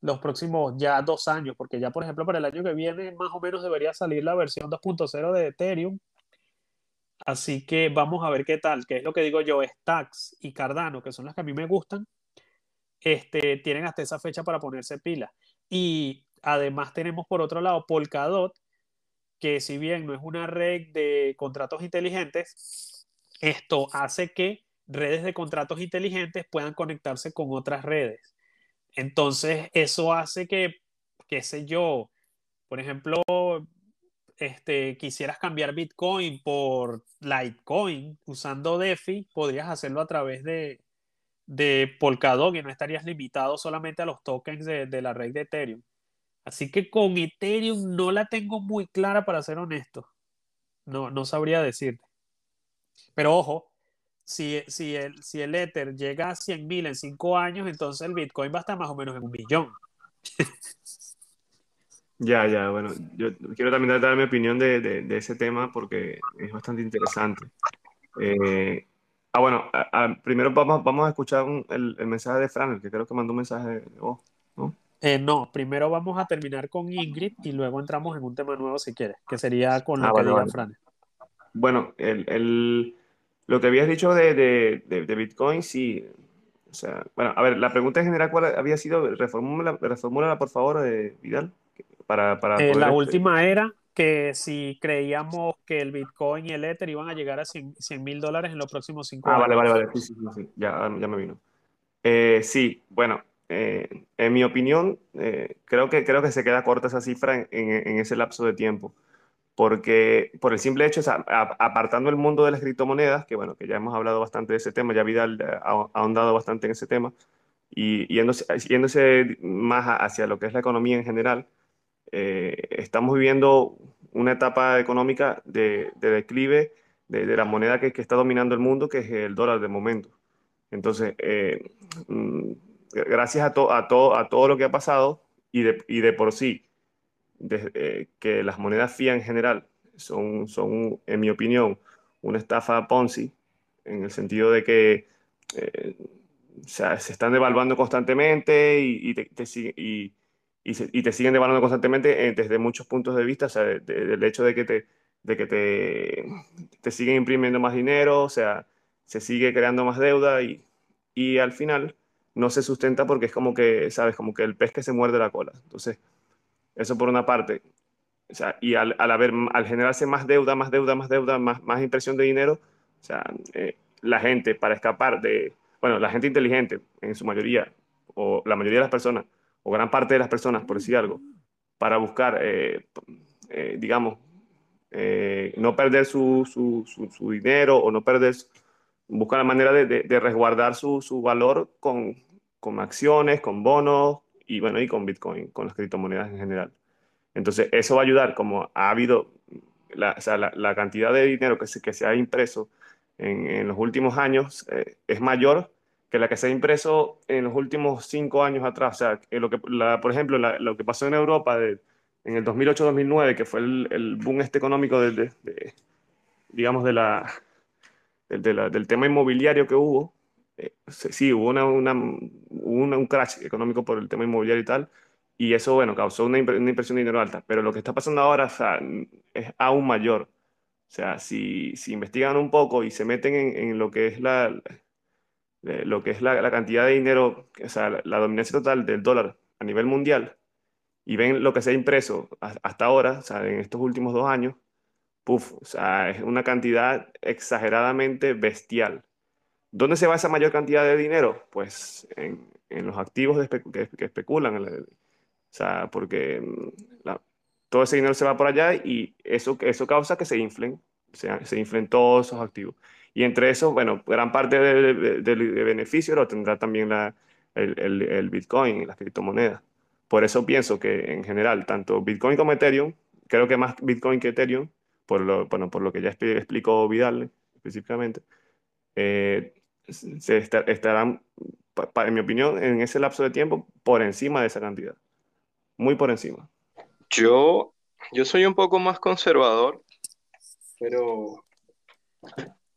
los próximos ya dos años, porque ya por ejemplo para el año que viene más o menos debería salir la versión 2.0 de Ethereum. Así que vamos a ver qué tal, qué es lo que digo yo, Stacks y Cardano, que son las que a mí me gustan, este, tienen hasta esa fecha para ponerse pila. Y además tenemos por otro lado Polkadot, que si bien no es una red de contratos inteligentes, esto hace que redes de contratos inteligentes puedan conectarse con otras redes. Entonces, eso hace que, qué sé yo, por ejemplo, este, quisieras cambiar Bitcoin por Litecoin usando DeFi, podrías hacerlo a través de, de Polkadot y no estarías limitado solamente a los tokens de, de, la red de Ethereum. Así que con Ethereum no la tengo muy clara para ser honesto. No, no sabría decirte. Pero ojo, si, si, el, si el Ether llega a 100 mil en 5 años, entonces el Bitcoin va a estar más o menos en un millón. ya, ya, bueno, yo quiero también dar mi opinión de, de, ese tema porque es bastante interesante. Eh, ah, bueno, a, primero vamos, vamos a escuchar el, el, mensaje de Fran, que creo que mandó un mensaje de voz, ¿no? Eh, no, primero vamos a terminar con Ingrid y luego entramos en un tema nuevo si quieres, que sería con lo ah, que vale, diga vale. Fran. Bueno, el, el lo que habías dicho de, de, de, de, Bitcoin, sí. O sea, bueno, a ver, la pregunta en general, ¿cuál había sido? Reformúlala, reformúlala por favor, eh, Vidal. Para, para eh, la última era que si creíamos que el Bitcoin y el Ether iban a llegar a 100 mil dólares en los próximos cinco ah, años. Ah, vale, vale, vale. Sí, sí, sí, Ya, ya me vino. Eh, sí, bueno, eh, en mi opinión, eh, creo, que, creo que se queda corta esa cifra en, en, en ese lapso de tiempo porque por el simple hecho, o sea, apartando el mundo de las criptomonedas, que bueno, que ya hemos hablado bastante de ese tema, ya Vidal ha ahondado bastante en ese tema, y yéndose, yéndose más hacia lo que es la economía en general, eh, estamos viviendo una etapa económica de, de declive de, de, la moneda que, que, está dominando el mundo, que es el dólar de momento. Entonces, eh, gracias a, to, a, to, a todo lo que ha pasado y de, y de por sí, eh, que las monedas fiat en general son, son, en mi opinión, una estafa Ponzi, en el sentido de que eh, se están devaluando constantemente y, y, te, y, y, te, siguen devaluando constantemente eh, desde muchos puntos de vista, o sea, de, de, del hecho de que, te, de que te, te siguen imprimiendo más dinero, o sea, se sigue creando más deuda y, y al final no se sustenta porque es como que, ¿sabes? Como que el pez que se muerde la cola. Entonces, eso por una parte. O sea, y al, al, haber, al generarse más deuda, más deuda, más deuda, más, más impresión de dinero, o sea, eh, la gente para escapar de, bueno, la gente inteligente en su mayoría, o la mayoría de las personas, o gran parte de las personas, por decir algo, para buscar, eh, eh, digamos, no perder su, su, su, su, dinero o no perder, buscar la manera de, de, de resguardar su, valor con, con acciones, con bonos, y bueno, y con Bitcoin, con las criptomonedas en general. Entonces, eso va a ayudar, como ha habido la, o sea, la, la cantidad de dinero que se, que se ha impreso en, en los últimos años eh, es mayor que la que se ha impreso en los últimos cinco años atrás. O sea, lo que, la, por ejemplo, lo que pasó en Europa de, en el 2008-2009, que fue el, el, boom este económico de, de, de digamos, de la, del tema inmobiliario que hubo, eh, sí, hubo una, una, una, un crash económico por el tema inmobiliario y tal, y eso, bueno, causó una, impresión de dinero alta, pero lo que está pasando ahora es aún mayor. O sea, si, si investigan un poco y se meten en, lo que es la, eh, lo que es la, cantidad de dinero, o sea, la, dominancia total del dólar a nivel mundial, y ven lo que se ha impreso hasta ahora, o sea, en estos últimos dos años, puff, o sea, es una cantidad exageradamente bestial. ¿Dónde se va esa mayor cantidad de dinero? Pues en, en los activos de espe que, que, especulan. O sea, porque mm, la, todo ese dinero se va por allá y eso, eso causa que se inflen, se, se inflen todos esos activos. Y entre eso, bueno, gran parte del de, de beneficio lo tendrá también la, el, el, el, Bitcoin y las criptomonedas. Por eso pienso que en general, tanto Bitcoin como Ethereum, creo que más Bitcoin que Ethereum, por lo, bueno, por lo que ya explicó Vidal específicamente, eh, se estarán, en mi opinión, en ese lapso de tiempo, por encima de esa cantidad. Muy por encima. Yo, yo soy un poco más conservador, pero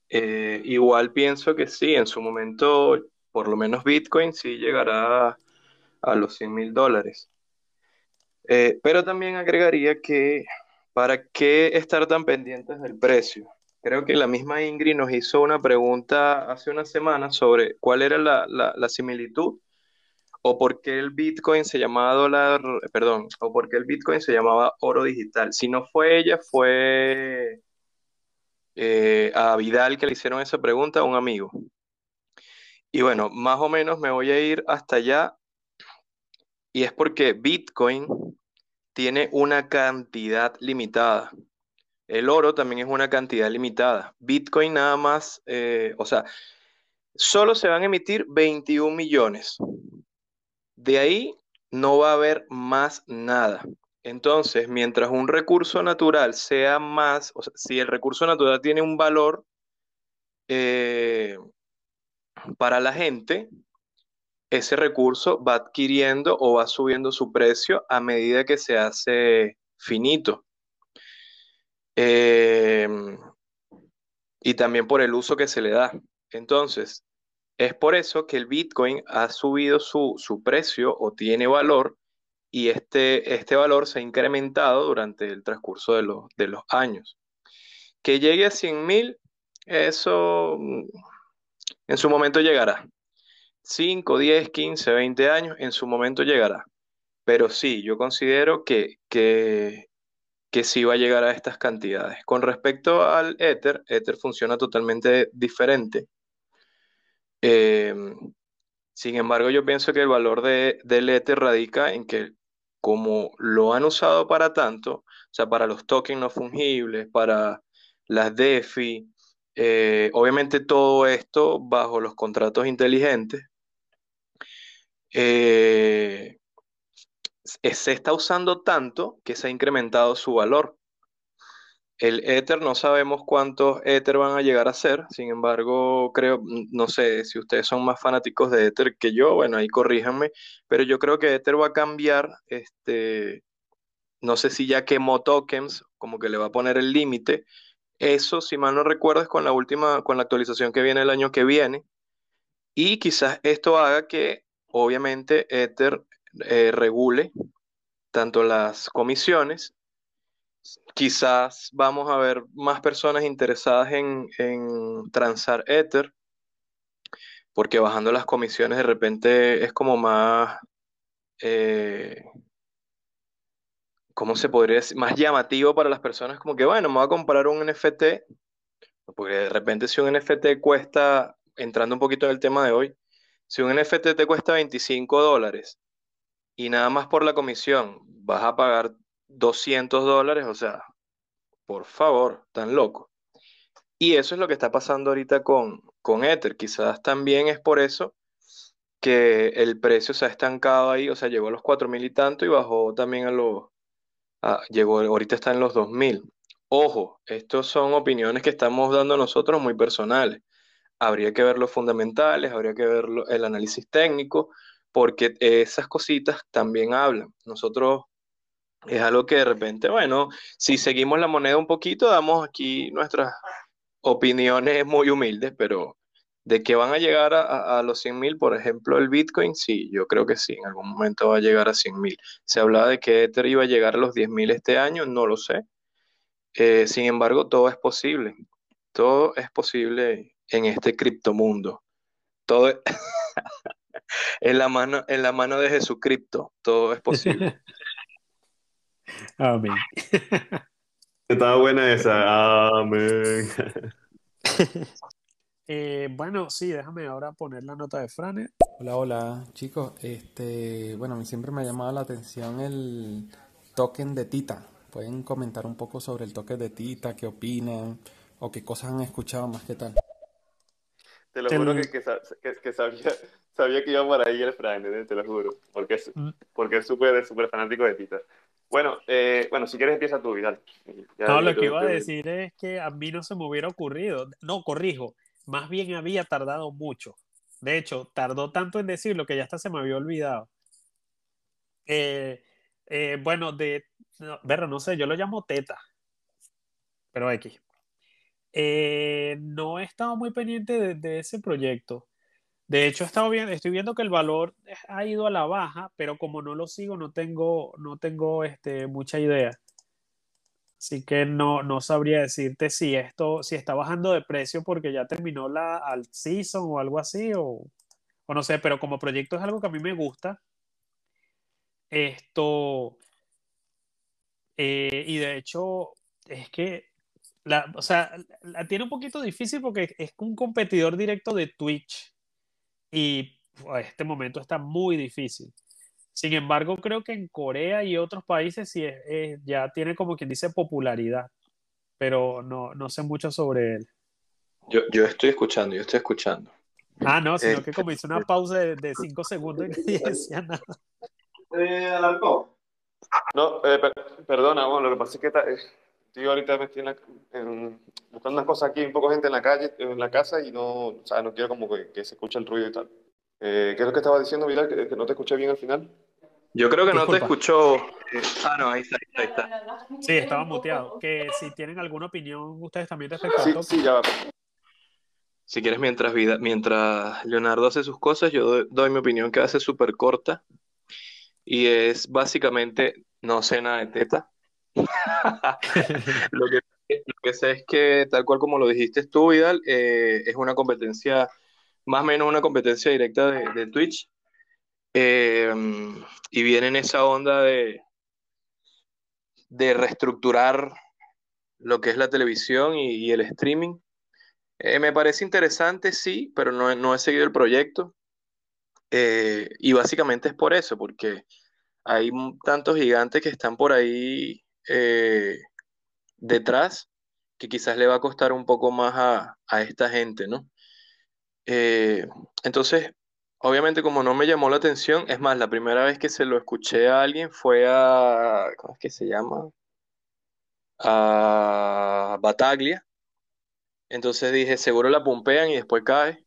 eh, igual pienso que sí, en su momento, por lo menos Bitcoin sí llegará a los 100 mil dólares. Eh, pero también agregaría que, ¿para qué estar tan pendientes del precio? Creo que la misma Ingrid nos hizo una pregunta hace una semana sobre cuál era la, la, similitud o por qué el Bitcoin se llamaba dólar, perdón, o por qué el Bitcoin se llamaba oro digital. Si no fue ella, fue eh, a Vidal que le hicieron esa pregunta, a un amigo. Y bueno, más o menos me voy a ir hasta allá. Y es porque Bitcoin tiene una cantidad limitada. El oro también es una cantidad limitada. Bitcoin nada más, eh, o sea, solo se van a emitir 21 millones. De ahí no va a haber más nada. Entonces, mientras un recurso natural sea más, o sea, si el recurso natural tiene un valor eh, para la gente, ese recurso va adquiriendo o va subiendo su precio a medida que se hace finito. Eh, y también por el uso que se le da. Entonces, es por eso que el Bitcoin ha subido su, su precio o tiene valor y este, este valor se ha incrementado durante el transcurso de los, de los años. Que llegue a 100 mil, eso mm, en su momento llegará. 5, 10, 15, 20 años, en su momento llegará. Pero sí, yo considero que, que, que sí va a llegar a estas cantidades. Con respecto al Ether, Ether funciona totalmente diferente. Eh, sin embargo, yo pienso que el valor de, del Ether radica en que como lo han usado para tanto, o sea, para los tokens no fungibles, para las DeFi, eh, obviamente todo esto bajo los contratos inteligentes, eh, se está usando tanto que se ha incrementado su valor. El Ether no sabemos cuántos Ether van a llegar a ser, sin embargo, creo, no sé si ustedes son más fanáticos de Ether que yo, bueno, ahí corríjanme, pero yo creo que Ether va a cambiar, este, no sé si ya quemó tokens, como que le va a poner el límite. Eso, si mal no recuerdo, es con la última, con la actualización que viene el año que viene. Y quizás esto haga que, obviamente, Ether eh, regule tanto las comisiones quizás vamos a ver más personas interesadas en, transar Ether, porque bajando las comisiones de repente es como más, eh, ¿cómo se podría decir? Más llamativo para las personas, como que, bueno, me voy a comprar un NFT, porque de repente si un NFT cuesta, entrando un poquito en el tema de hoy, si un NFT te cuesta 25 dólares y nada más por la comisión vas a pagar 200 dólares, o sea, por favor, tan loco. Y eso es lo que está pasando ahorita con, con Ether. Quizás también es por eso que el precio se ha estancado ahí, o sea, llegó a los 4.000 y tanto y bajó también a los, llegó, ahorita está en los 2.000. Ojo, estos son opiniones que estamos dando nosotros muy personales. Habría que ver los fundamentales, habría que ver el análisis técnico, porque esas cositas también hablan. Nosotros es algo que de repente, bueno, si seguimos la moneda un poquito, damos aquí nuestras opiniones muy humildes, pero de que van a llegar a, los 100 mil, por ejemplo, el Bitcoin, sí, yo creo que sí, en algún momento va a llegar a 100 mil. Se hablaba de que Ether iba a llegar a los 10 mil este año, no lo sé. Eh, sin embargo, todo es posible. Todo es posible en este criptomundo. todo es- [LAUGHS] en la mano, en la mano de Jesucristo, todo es posible. [LAUGHS] Amén. [LAUGHS] Estaba buena esa. Amén. Eh, bueno, sí, déjame ahora poner la nota de Franer. Hola, hola, chicos. Este, bueno, a mí siempre me ha llamado la atención el token de Tita. ¿Pueden comentar un poco sobre el token de Tita? ¿Qué opinan? ¿O qué cosas han escuchado más que tal? Te lo Te juro que, que sa- que- que sabía, [LAUGHS] sabía que iba por ahí el Frank, ¿eh? te lo juro. Porque es Mm. porque es súper súper fanático de Tita. Bueno, eh, bueno, si quieres empieza tú, Vidal. No, lo tú- que iba a tú- decir es que a mí no se me hubiera ocurrido. No, corrijo, más bien había tardado mucho. De hecho, tardó tanto en decirlo que ya hasta se me había olvidado. Eh, eh, bueno, de, no, no sé, yo lo llamo teta, pero X. Eh, no he estado muy pendiente de, ese proyecto. De hecho, he estado viendo, estoy viendo que el valor ha ido a la baja, pero como no lo sigo, no tengo, no tengo este, mucha idea. Así que no, no sabría decirte si esto, si está bajando de precio porque ya terminó la al season o algo así, o, o no sé, pero como proyecto es algo que a mí me gusta. Esto, eh, y de hecho, es que, la, o sea, la tiene un poquito difícil porque es un competidor directo de Twitch y a este momento está muy difícil. Sin embargo, creo que en Corea y otros países sí es- es- ya tiene como quien dice popularidad, pero no, no sé mucho sobre él. Yo, yo estoy escuchando, yo estoy escuchando. Ah, no, sino que Este- como hice una pausa de, de cinco segundos y nadie decía nada. No, eh, per- perdona, bueno, lo que pasa es que ta- eh, estoy ahorita metido en la- en- buscando unas cosas aquí, un poco gente en la calle, en la casa, y no, o sea, no quiero como que, que se escuche el ruido y tal. Eh, ¿qué es lo que estaba diciendo, Vidal? Que, que no te escuché bien al final. Yo creo que no te escuchó. eh, ah, no, ahí está, ahí está. ahí está. Sí, estaba muteado. Que si tienen alguna opinión ustedes también respecto Sí, sí, ya va. Si quieres, mientras, vida, mientras Leonardo hace sus cosas, yo doy, doy mi opinión que hace súper corta. Y es básicamente, no sé nada de teta. [LAUGHS] Lo que, lo que sé es que, tal cual como lo dijiste tú, Vidal, eh, es una competencia, más o menos una competencia directa de, Twitch. Eh, y viene en esa onda de, de reestructurar lo que es la televisión y, el streaming. Eh, me parece interesante, sí, pero no, no he seguido el proyecto. Y básicamente es por eso, porque hay tantos gigantes que están por ahí eh, detrás que quizás le va a costar un poco más a, a esta gente, ¿no? Eh, entonces, obviamente como no me llamó la atención, es más, la primera vez que se lo escuché a alguien fue a, ¿cómo es que se llama? A Bataglia. Entonces dije, seguro la pumpean y después cae.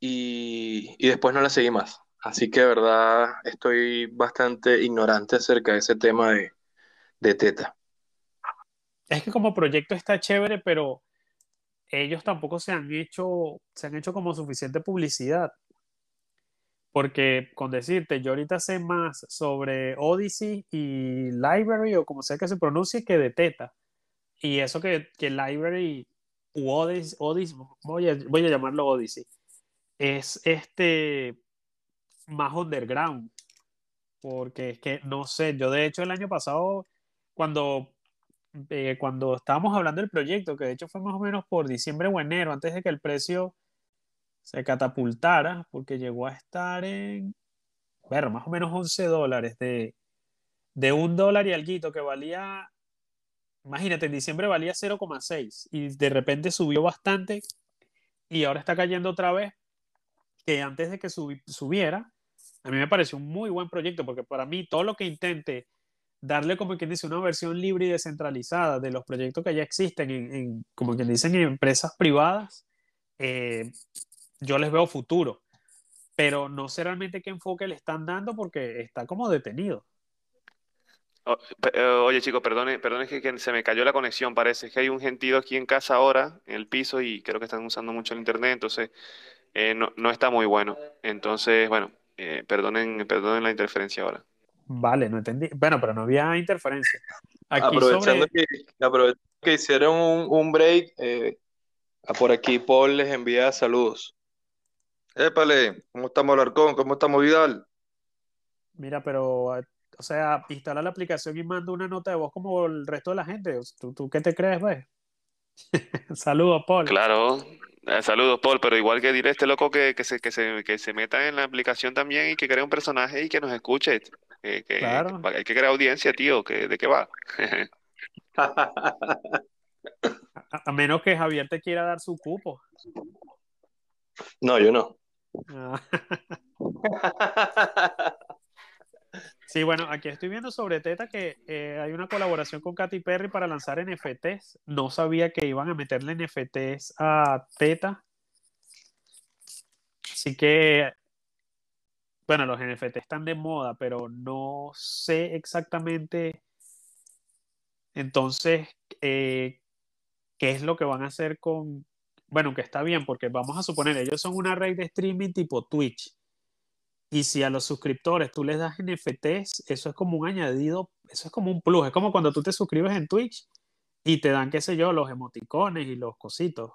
Y, y después no la seguí más. Así que de verdad estoy bastante ignorante acerca de ese tema de, de Teta. Es que como proyecto está chévere, pero ellos tampoco se han hecho, se han hecho como suficiente publicidad. Porque con decirte, yo ahorita sé más sobre Odyssey y Library, o como sea que se pronuncie, que de Teta. Y eso que, que Library u Odyssey, Odyssey voy, a, voy a llamarlo Odyssey, es este más underground. Porque es que, no sé, yo de hecho el año pasado, cuando, eh, cuando estábamos hablando del proyecto, que de hecho fue más o menos por diciembre o enero, antes de que el precio se catapultara, porque llegó a estar en, bueno, más o menos 11 dólares, de, de un dólar y alguito que valía, imagínate, en diciembre valía 0,6 y de repente subió bastante y ahora está cayendo otra vez, que antes de que subi- subiera, a mí me pareció un muy buen proyecto, porque para mí todo lo que intente darle, como quien dice, una versión libre y descentralizada de los proyectos que ya existen, en, en- como quien dicen, en empresas privadas, eh, yo les veo futuro. Pero no sé realmente qué enfoque le están dando porque está como detenido. O- pe- eh, Oye, chicos, perdone, perdone que, que se me cayó la conexión. Parece que hay un gentío aquí en casa ahora, en el piso, y creo que están usando mucho el internet, entonces eh, no, no está muy bueno. Entonces, bueno, eh, perdonen, perdonen la interferencia ahora. Vale, no entendí. Bueno, pero no había interferencia. Aquí Aprovechando sobre... que, aprovechando que hicieron un, un break, eh, por aquí Paul les envía saludos. Épale, ¿cómo estamos Alarcón? ¿Cómo estamos Vidal? Mira, pero, o sea, instala la aplicación y manda una nota de voz como el resto de la gente. ¿Tú, tú qué te crees, pues? [LAUGHS] Saludos, Paul. Claro, eh, saludos, Paul, pero igual que a este loco que, que se, que se, que se meta en la aplicación también y que cree un personaje y que nos escuche. Que, que- Claro. que hay que crear audiencia, tío, que, ¿de qué va? A, a menos que Javier te quiera dar su cupo. No, yo no. Ah. [LAUGHS] Sí, bueno, aquí estoy viendo sobre Teta que eh, hay una colaboración con Katy Perry para lanzar NFTs. No sabía que iban a meterle NFTs a Teta. Así que, bueno, los NFT están de moda, pero no sé exactamente entonces eh, qué es lo que van a hacer con, bueno, que está bien, porque vamos a suponer, ellos son una red de streaming tipo Twitch. Y si a los suscriptores tú les das NFTs, eso es como un añadido, eso es como un plus. Es como cuando tú te suscribes en Twitch y te dan, qué sé yo, los emoticones y los cositos.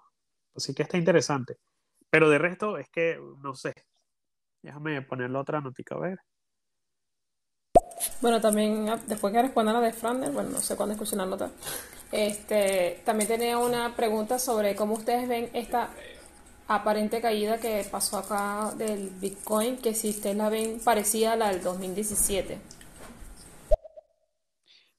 Así que está interesante. Pero de resto es que, no sé. Déjame ponerle otra notica a ver. Bueno, también ah, después que respondan la de Frander, bueno, no sé cuándo escuché la nota. Este, también tenía una pregunta sobre cómo ustedes ven esta aparente caída que pasó acá del Bitcoin, que si ustedes la ven parecida a la del 2017.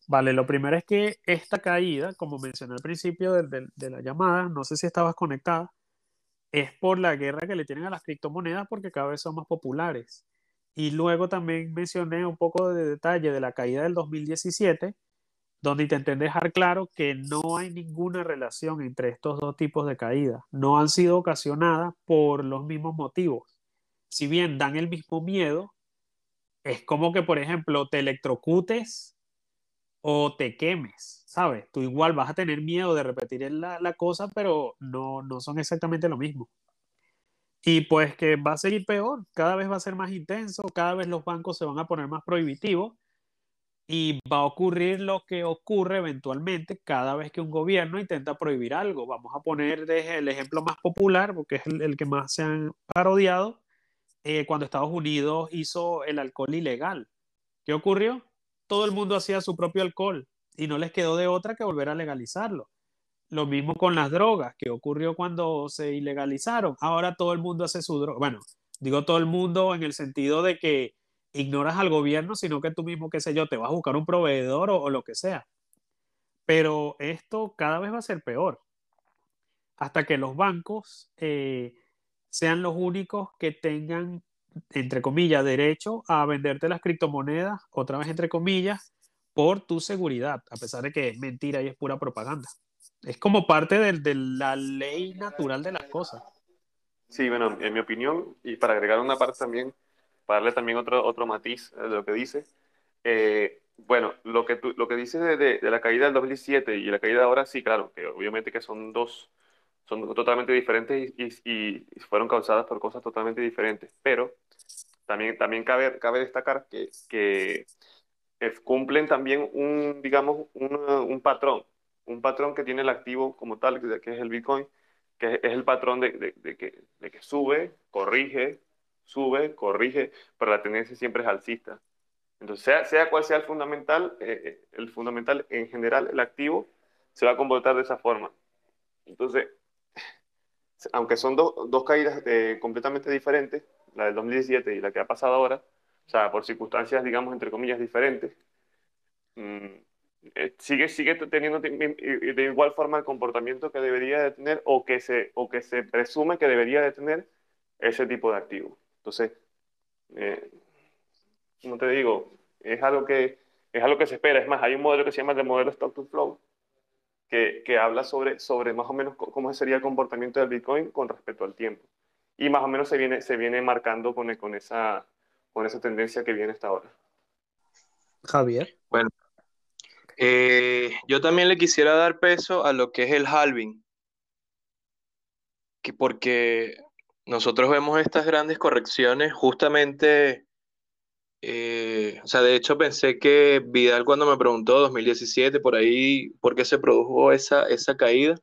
Vale, lo primero es que esta caída, como mencioné al principio de, de- de la llamada, no sé si estabas conectada, es por la guerra que le tienen a las criptomonedas porque cada vez son más populares. Y luego también mencioné un poco de detalle de la caída del 2017, donde intenté dejar claro que no hay ninguna relación entre estos dos tipos de caídas. No han sido ocasionadas por los mismos motivos. Si bien dan el mismo miedo, es como que, por ejemplo, te electrocutes o te quemes, ¿sabes? Tú igual vas a tener miedo de repetir la, la cosa, pero no, no son exactamente lo mismo. Y pues que va a seguir peor, cada vez va a ser más intenso, cada vez los bancos se van a poner más prohibitivos y va a ocurrir lo que ocurre eventualmente cada vez que un gobierno intenta prohibir algo. Vamos a poner el ejemplo más popular, porque es el, el que más se han parodiado, eh, cuando Estados Unidos hizo el alcohol ilegal. ¿Qué ocurrió? Todo el mundo hacía su propio alcohol y no les quedó de otra que volver a legalizarlo. Lo mismo con las drogas, que ocurrió cuando se ilegalizaron. Ahora todo el mundo hace su droga. Bueno, digo todo el mundo en el sentido de que ignoras al gobierno, sino que tú mismo, qué sé yo, te vas a buscar un proveedor o, lo que sea. Pero esto cada vez va a ser peor, hasta que los bancos eh, sean los únicos que tengan, entre comillas, derecho a venderte las criptomonedas, otra vez entre comillas, por tu seguridad, a pesar de que es mentira y es pura propaganda. Es como parte de, de la ley natural de las cosas. Sí, bueno, en mi opinión, y para agregar una parte también, para darle también otro, otro matiz de lo que dice, eh, bueno, lo que, tú, lo que dices de, de, de la caída del 2017 y la caída de ahora, sí, claro, que obviamente que son dos, son totalmente diferentes y, y, y fueron causadas por cosas totalmente diferentes, pero también, también cabe, cabe destacar que, que eh, cumplen también un, digamos, un, un patrón, un patrón que tiene el activo como tal, que es el Bitcoin, que es el patrón de, de, de, que, de, que, sube, corrige, sube, corrige, pero la tendencia siempre es alcista. Entonces, sea, sea cual sea el fundamental, eh, el fundamental en general, el activo, se va a comportar de esa forma. Entonces, aunque son do, dos caídas eh, completamente diferentes, la del 2017 y la que ha pasado ahora, o sea, por circunstancias, digamos, entre comillas, diferentes, mmm, eh, sigue, sigue teniendo de igual forma el comportamiento que debería de tener o que se, o que se presume que debería de tener ese tipo de activo. Entonces, eh, como te digo, es algo, que, es algo que se espera. Es más, hay un modelo que se llama el modelo Stock to Flow, que, que habla sobre, sobre más o menos cómo sería el comportamiento del Bitcoin con respecto al tiempo. Y más o menos se viene, se viene marcando con, con, esa, con esa tendencia que viene hasta ahora. Javier. Bueno, eh, yo también le quisiera dar peso a lo que es el halving, que porque nosotros vemos estas grandes correcciones justamente, eh, o sea, de hecho pensé que Vidal cuando me preguntó 2017 por ahí, ¿por qué se produjo esa, esa caída?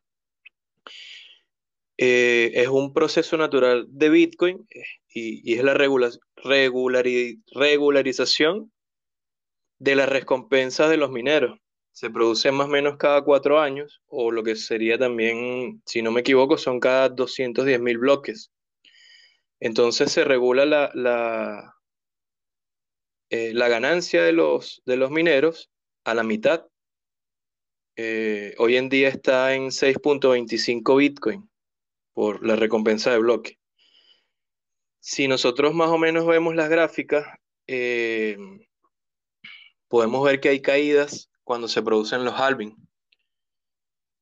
eh, es un proceso natural de Bitcoin eh, y, es la regularización de las recompensas de los mineros. Se produce más o menos cada cuatro años, o lo que sería también, si no me equivoco, son cada 210 mil bloques. Entonces se regula la, la, eh, la ganancia de los, de los mineros a la mitad. hoy en día está en 6.25 Bitcoin por la recompensa de bloque. Si nosotros más o menos vemos las gráficas, eh, podemos ver que hay caídas cuando se producen los halving.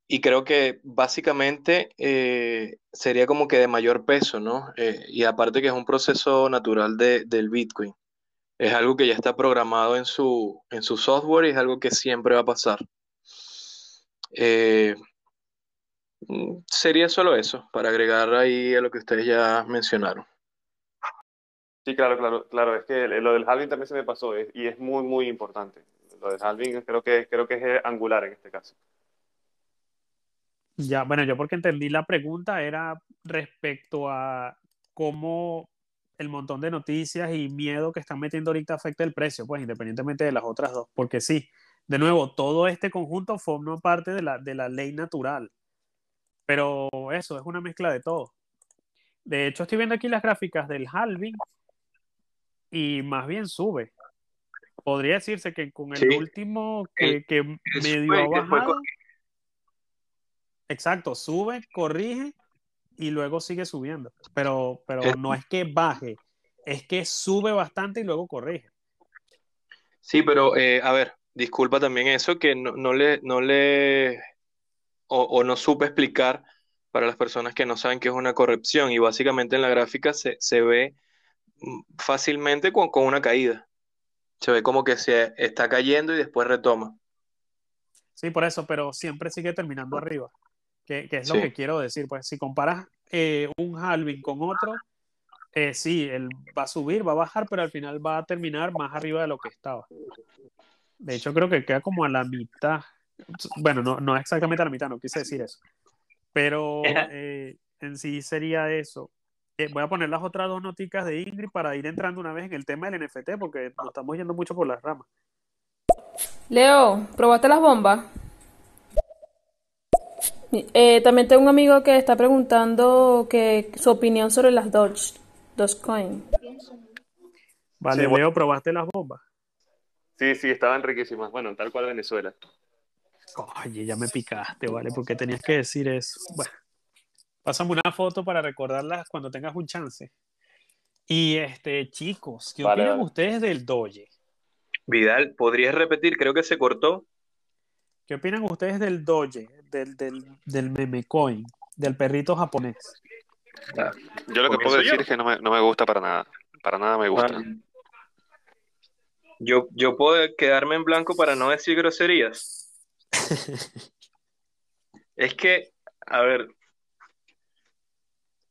Y creo que básicamente eh, sería como que de mayor peso, ¿no? Eh, y aparte que es un proceso natural del Bitcoin. Es algo que ya está programado en su, en su software y es algo que siempre va a pasar. Mm, sería solo eso, para agregar ahí a lo que ustedes ya mencionaron. Sí, claro, claro, claro. Es que lo del halving también se me pasó y es muy, muy importante. Lo del halving creo que, creo que es angular en este caso. Ya, bueno, yo porque entendí la pregunta era respecto a cómo el montón de noticias y miedo que están metiendo ahorita afecta el precio, pues independientemente de las otras dos, porque sí, de nuevo, todo este conjunto forma parte de la, de la ley natural pero eso, es una mezcla de todo. De hecho, estoy viendo aquí las gráficas del halving y más bien sube. Podría decirse que con el último que, medio ha bajado. Exacto, sube, corrige y luego sigue subiendo. Pero, pero no es que baje, es que sube bastante y luego corrige. Sí, pero eh, a ver, disculpa también eso, que no, no le, no le o, no supe explicar para las personas que no saben qué es una corrección y básicamente en la gráfica se, ve mm, fácilmente con, una caída. Se ve como que se está cayendo y después retoma. Sí, por eso, pero siempre sigue terminando arriba, que, es lo que quiero decir. Pues si comparas eh, un halving con otro, eh, sí, él va a subir, va a bajar, pero al final va a terminar más arriba de lo que estaba. De hecho, creo que queda como a la mitad bueno, no, no exactamente a la mitad, no quise decir eso. Pero eh, en sí sería eso. Eh, voy a poner las otras dos noticas de Ingrid para ir entrando una vez en el tema del NFT, porque nos estamos yendo mucho por las ramas. Leo, ¿probaste las bombas? Eh, también tengo un amigo que está preguntando que su opinión sobre las Doge, Dogecoin. Vale, Leo, ¿probaste las bombas? Sí, sí, estaban riquísimas. Bueno, tal cual Venezuela. Oye, ya me picaste, ¿vale? Porque tenías que decir eso. Bueno, pásame una foto para recordarlas cuando tengas un chance. Y este, chicos, ¿qué opinan ustedes del Doge? Vidal, ¿podrías repetir? Creo que se cortó. ¿Qué opinan ustedes del Doge, del, del, del meme coin, del perrito japonés? Yo lo que puedo decir es que no me, no me, gusta para nada. Para nada me gusta. yo, yo puedo quedarme en blanco para no decir groserías. [LAUGHS] es que, a ver,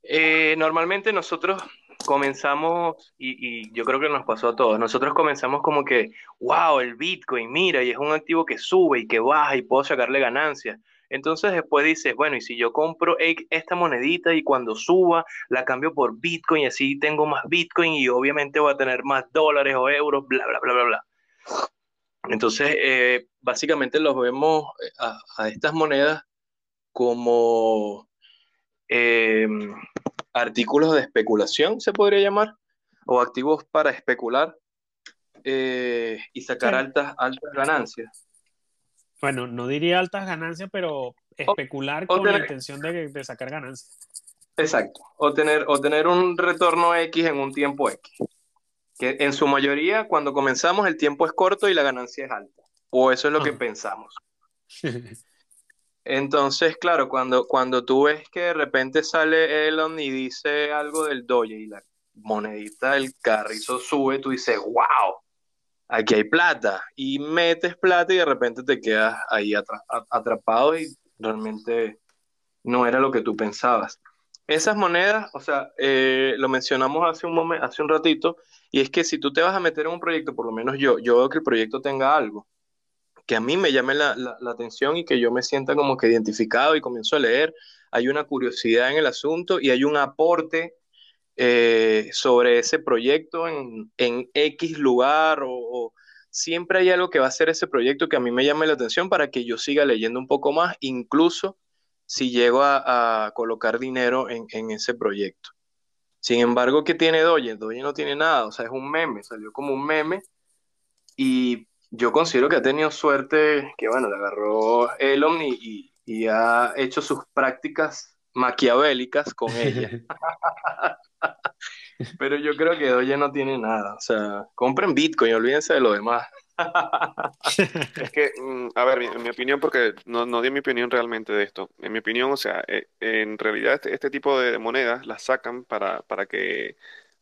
eh, normalmente nosotros comenzamos, y, yo creo que nos pasó a todos, nosotros comenzamos como que, wow, el Bitcoin, mira, y es un activo que sube y que baja y puedo sacarle ganancias. Entonces después dices, bueno, y si yo compro esta monedita y cuando suba la cambio por Bitcoin y así tengo más Bitcoin y obviamente voy a tener más dólares o euros, bla, bla, bla, bla, bla. Entonces, eh, básicamente los vemos eh, a, estas monedas como em, artículos de especulación, se podría llamar, o activos para especular eh, y sacar altas, altas ganancias. Bueno, no diría altas ganancias, pero especular con la intención de, sacar ganancias. Exacto, o tener, o tener un retorno X en un tiempo X que en su mayoría cuando comenzamos el tiempo es corto y la ganancia es alta, o eso es lo que pensamos. [LAUGHS] Entonces, claro, cuando, cuando tú ves que de repente sale Elon y dice algo del Doge y la monedita del carrizo sube, tú dices, wow, aquí hay plata. Y metes plata y de repente te quedas ahí atrapado y realmente no era lo que tú pensabas. Esas monedas, o sea, eh, lo mencionamos hace un hace un ratito, y es que si tú te vas a meter en un proyecto, por lo menos yo, yo veo que el proyecto tenga algo que a mí me llame la, atención y que yo me sienta como que identificado y comienzo a leer, hay una curiosidad en el asunto y hay un aporte eh, sobre ese proyecto en, X lugar o, siempre hay algo que va a hacer ese proyecto que a mí me llame la atención para que yo siga leyendo un poco más, incluso si llego a, colocar dinero en, ese proyecto. Sin embargo, ¿qué tiene Doge? Doge no tiene nada, o sea, es un meme, salió como un meme y yo considero que ha tenido suerte, que bueno, le agarró Elon y, y ha hecho sus prácticas maquiavélicas con ella. [LAUGHS] Pero yo creo que Doge no tiene nada. O sea, compren Bitcoin, olvídense de lo demás. [LAUGHS] es que, mm, a ver, en mi opinión, porque no, no di mi opinión realmente de esto. En mi opinión, o sea, eh, en realidad este, este, tipo de monedas las sacan para, para que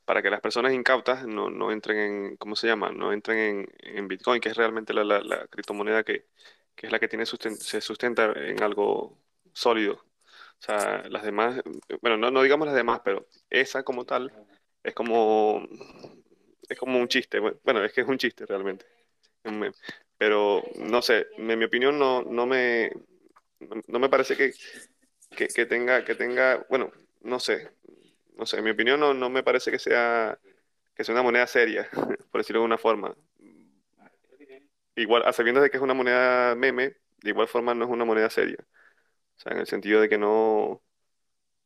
para que las personas incautas no, no entren en, ¿cómo se llama? No entren en, en Bitcoin, que es realmente la, la, criptomoneda que, que, es la que tiene se sustenta en algo sólido. O sea, las demás, bueno, no, no digamos las demás, pero esa como tal es como, es como un chiste. Bueno, es que es un chiste realmente. Pero no sé, en mi opinión no, no me, no me parece que, que, tenga, que tenga, bueno, no sé, no sé, en mi opinión no, no me parece que sea, que sea una moneda seria, [LAUGHS] por decirlo de una forma. Igual, a sabiendas de que es una moneda meme, de igual forma no es una moneda seria. O sea, en el sentido de que no, o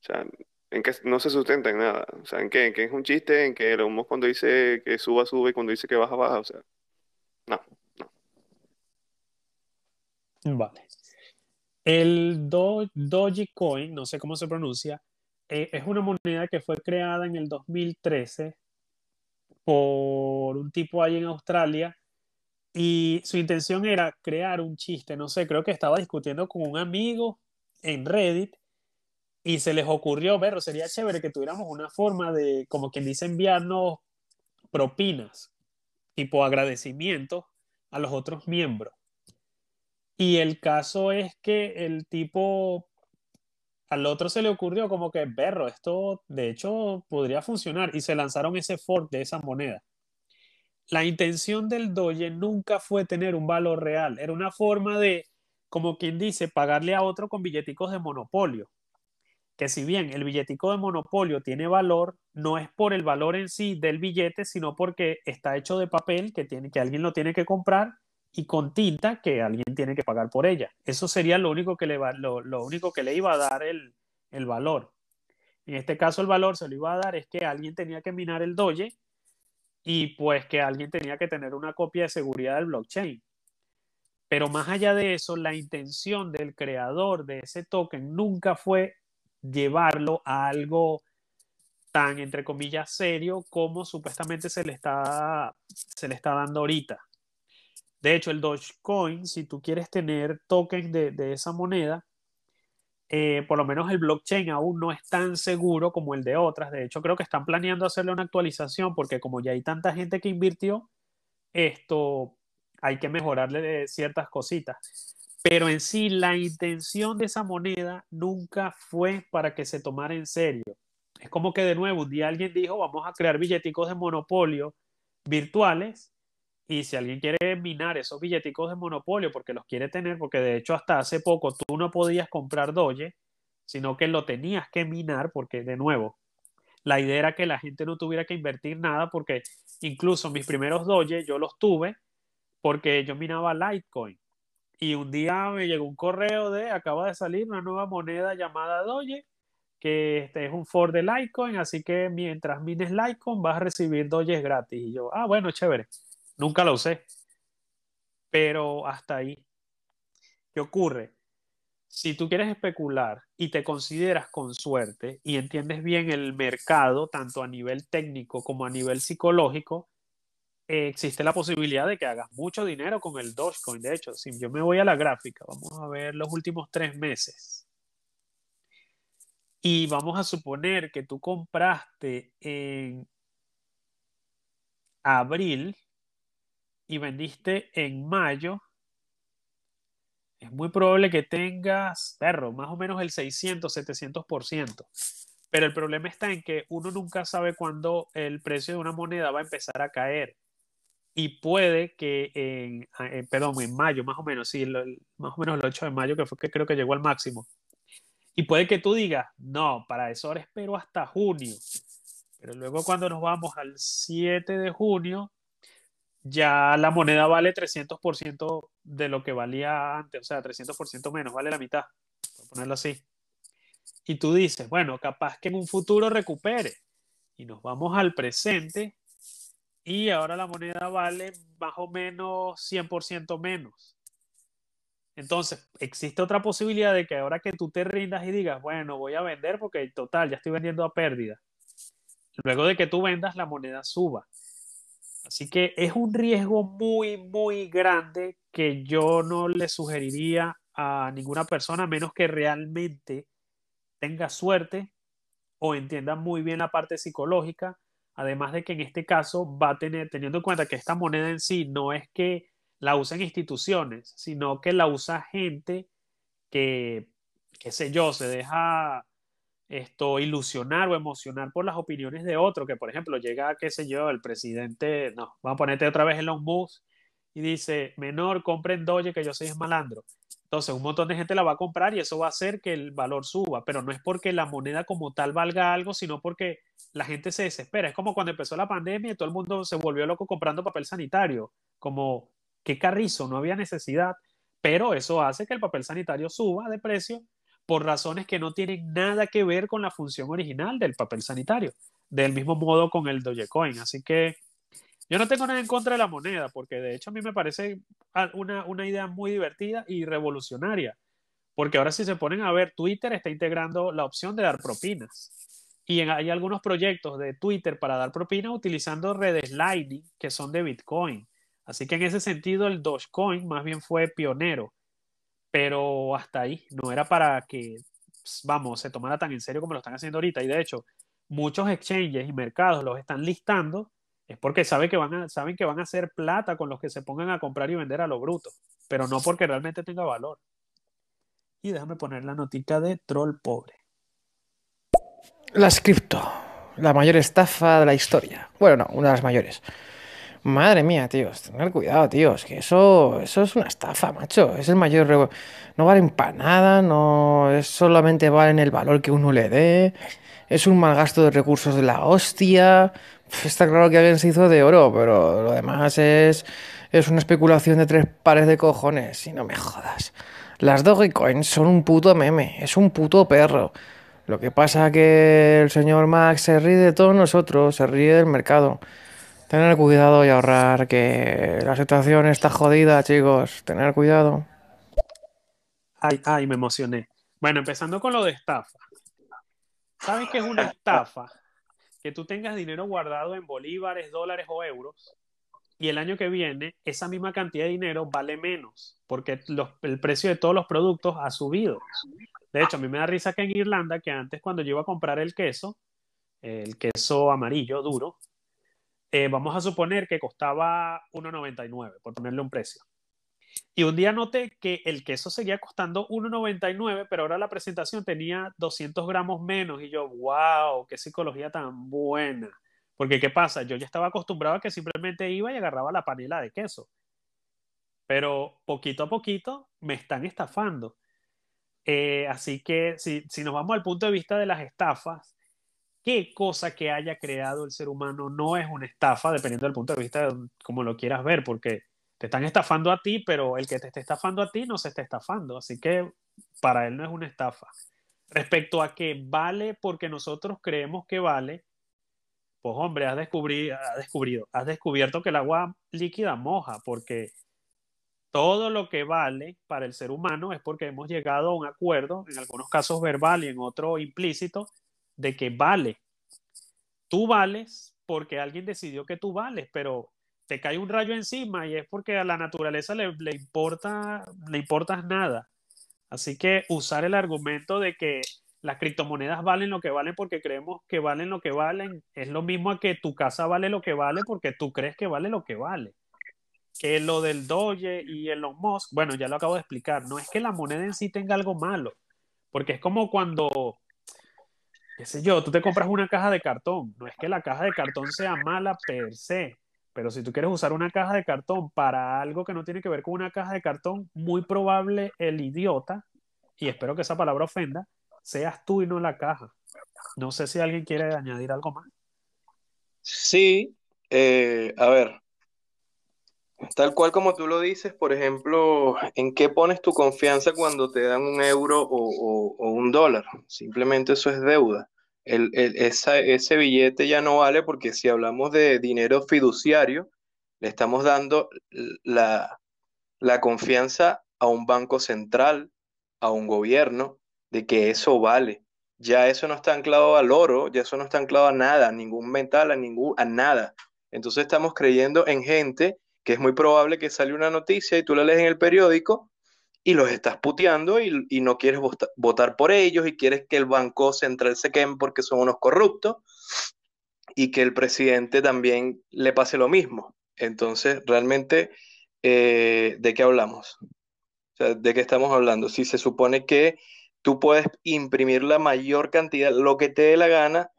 sea, en que no se sustenta en nada. O sea, en que, en que es un chiste, en que el humo cuando dice que suba, sube cuando dice que baja, baja. O sea, no, no. Vale. El Do Dogecoin, no sé cómo se pronuncia, eh, es una moneda que fue creada en el 2013 por un tipo ahí en Australia y su intención era crear un chiste, no sé, creo que estaba discutiendo con un amigo en Reddit y se les ocurrió, ver, sería chévere que tuviéramos una forma de, como quien dice, enviarnos propinas, tipo agradecimiento a los otros miembros. Y el caso es que el tipo al otro se le ocurrió como que, berro, esto de hecho podría funcionar y se lanzaron ese fork de esa moneda. La intención del Doge nunca fue tener un valor real, era una forma de, como quien dice, pagarle a otro con billeticos de monopolio. Que si bien el billetico de monopolio tiene valor, no es por el valor en sí del billete, sino porque está hecho de papel que, tiene, que alguien lo tiene que comprar y con tinta que alguien tiene que pagar por ella. Eso sería lo único que le, lo, lo único que le iba a dar el, el, valor. En este caso el valor se lo iba a dar es que alguien tenía que minar el Doge y pues que alguien tenía que tener una copia de seguridad del blockchain. Pero más allá de eso, la intención del creador de ese token nunca fue llevarlo a algo tan, entre comillas, serio como supuestamente se le está, se le está dando ahorita. De hecho, el Dogecoin, si tú quieres tener tokens de, esa moneda, eh, por lo menos el blockchain aún no es tan seguro como el de otras. De hecho, creo que están planeando hacerle una actualización porque como ya hay tanta gente que invirtió, esto hay que mejorarle ciertas cositas. Pero en sí, la intención de esa moneda nunca fue para que se tomara en serio. Es como que de nuevo, un día alguien dijo, vamos a crear billeticos de monopolio virtuales y si alguien quiere minar esos billeticos de monopolio porque los quiere tener, porque de hecho hasta hace poco tú no podías comprar Doge, sino que lo tenías que minar porque de nuevo, la idea era que la gente no tuviera que invertir nada porque incluso mis primeros Doge yo los tuve porque yo minaba Litecoin. Y un día me llegó un correo de, acaba de salir una nueva moneda llamada Doge, que este es un for de Litecoin, así que mientras mines Litecoin vas a recibir Doges gratis. Y yo, ah, bueno, chévere. Nunca lo usé. Pero hasta ahí. ¿Qué ocurre? Si tú quieres especular y te consideras con suerte y entiendes bien el mercado, tanto a nivel técnico como a nivel psicológico, existe la posibilidad de que hagas mucho dinero con el Dogecoin. De hecho, si yo me voy a la gráfica, vamos a ver los últimos tres meses. Y vamos a suponer que tú compraste en abril y vendiste en mayo, es muy probable que tengas, perro, más o menos el 600, 700%. Pero el problema está en que uno nunca sabe cuándo el precio de una moneda va a empezar a caer. Y puede que en, perdón, en mayo, más o menos, sí, más o menos el 8 de mayo, que fue que creo que llegó al máximo. Y puede que tú digas, no, para eso ahora espero hasta junio. Pero luego cuando nos vamos al 7 de junio, ya la moneda vale 300% de lo que valía antes, o sea, 300% menos, vale la mitad, por ponerlo así. Y tú dices, bueno, capaz que en un futuro recupere. Y nos vamos al presente y ahora la moneda vale más o menos 100% menos. Entonces, existe otra posibilidad de que ahora que tú te rindas y digas, bueno, voy a vender porque total, ya estoy vendiendo a pérdida. Luego de que tú vendas, la moneda suba. Así que es un riesgo muy, muy grande que yo no le sugeriría a ninguna persona, a menos que realmente tenga suerte o entienda muy bien la parte psicológica. Además de que en este caso va a tener, teniendo en cuenta que esta moneda en sí no es que la usen instituciones, sino que la usa gente que, qué sé yo, se deja esto ilusionar o emocionar por las opiniones de otro, que por ejemplo llega, qué sé yo, el presidente, no, vamos a ponerte otra vez en los Musk y dice, menor, compren Doge que yo soy malandro. Entonces un montón de gente la va a comprar y eso va a hacer que el valor suba, pero no es porque la moneda como tal valga algo, sino porque la gente se desespera. Es como cuando empezó la pandemia y todo el mundo se volvió loco comprando papel sanitario, como qué carrizo, no había necesidad, pero eso hace que el papel sanitario suba de precio por razones que no tienen nada que ver con la función original del papel sanitario, del mismo modo con el Dogecoin. Así que yo no tengo nada en contra de la moneda, porque de hecho a mí me parece una, una idea muy divertida y revolucionaria, porque ahora si se ponen a ver, Twitter está integrando la opción de dar propinas. Y hay algunos proyectos de Twitter para dar propinas utilizando redes Lightning que son de Bitcoin. Así que en ese sentido el Dogecoin más bien fue pionero, pero hasta ahí, no era para que, vamos, se tomara tan en serio como lo están haciendo ahorita. Y de hecho, muchos exchanges y mercados los están listando es porque saben que, van a, saben que van a hacer plata con los que se pongan a comprar y vender a lo bruto, pero no porque realmente tenga valor. Y déjame poner la notica de troll pobre. Las cripto, la mayor estafa de la historia. Bueno, no, una de las mayores. Madre mía, tíos, tener cuidado, tíos, que eso, eso es una estafa, macho. Es el mayor. No valen para nada, no. Es solamente valen el valor que uno le dé. Es un mal gasto de recursos de la hostia. Está claro que alguien se hizo de oro, pero lo demás es, es una especulación de tres pares de cojones, y no me jodas. Las Dogecoin son un puto meme, es un puto perro. Lo que pasa que el señor Max se ríe de todos nosotros, se ríe del mercado. Tener cuidado y ahorrar, que la situación está jodida, chicos. Tener cuidado. Ay, ay, me emocioné. Bueno, empezando con lo de estafa. ¿Sabes qué es una estafa? que tú tengas dinero guardado en bolívares, dólares o euros y el año que viene esa misma cantidad de dinero vale menos porque el precio de todos los productos ha subido. De hecho, a mí me da risa que en Irlanda, que antes cuando yo iba a comprar el queso, el queso amarillo duro, eh, vamos a suponer que costaba 1,99 por ponerle un precio. Y un día noté que el queso seguía costando 1,99, pero ahora la presentación tenía 200 gramos menos. Y yo, wow, qué psicología tan buena. Porque, ¿qué pasa? Yo ya estaba acostumbrado a que simplemente iba y agarraba la panela de queso. Pero poquito a poquito me están estafando. Eh, así que si, si nos vamos al punto de vista de las estafas, qué cosa que haya creado el ser humano no es una estafa, dependiendo del punto de vista de cómo lo quieras ver, porque te están estafando a ti, pero el que te esté estafando a ti no se está estafando. Así que para él no es una estafa. Respecto a que vale porque nosotros creemos que vale, pues hombre, has, descubrido, has descubrido, has descubierto que el agua líquida moja, porque todo lo que vale para el ser humano es porque hemos llegado a un acuerdo, en algunos casos verbal y en otro implícito, de que vale. Tú vales porque alguien decidió que tú vales, pero te cae un rayo encima y es porque a la naturaleza le, importa, le importas nada. Así que usar el argumento de que las criptomonedas valen lo que valen porque creemos que valen lo que valen es lo mismo a que tu casa vale lo que vale porque tú crees que vale lo que vale. Que lo del Doge y el Musk, bueno, ya lo acabo de explicar, no es que la moneda en sí tenga algo malo, porque es como cuando, qué sé yo, tú te compras una caja de cartón, no es que la caja de cartón sea mala per se, pero si tú quieres usar una caja de cartón para algo que no tiene que ver con una caja de cartón, muy probable el idiota, y espero que esa palabra ofenda, seas tú y no la caja. No sé si alguien quiere añadir algo más. Sí, eh, a ver, tal cual como tú lo dices, por ejemplo, ¿en qué pones tu confianza cuando te dan un euro o, o- un dólar? Simplemente eso es deuda. El- el- ese billete ya no vale porque si hablamos de dinero fiduciario, le estamos dando la, la confianza a un banco central, a un gobierno, de que eso vale. Ya eso no está anclado al oro, ya eso no está anclado a nada, a ningún metal, a ningún, a nada. Entonces estamos creyendo en gente que es muy probable que sale una noticia y tú la lees en el periódico y los estás puteando y, y no quieres vota- votar por ellos y quieres que el Banco Central se queme porque son unos corruptos y que el presidente también le pase lo mismo. Entonces, realmente, eh, ¿de qué hablamos? O sea, ¿de qué estamos hablando? Si se supone que tú puedes imprimir la mayor cantidad, lo que te dé la gana,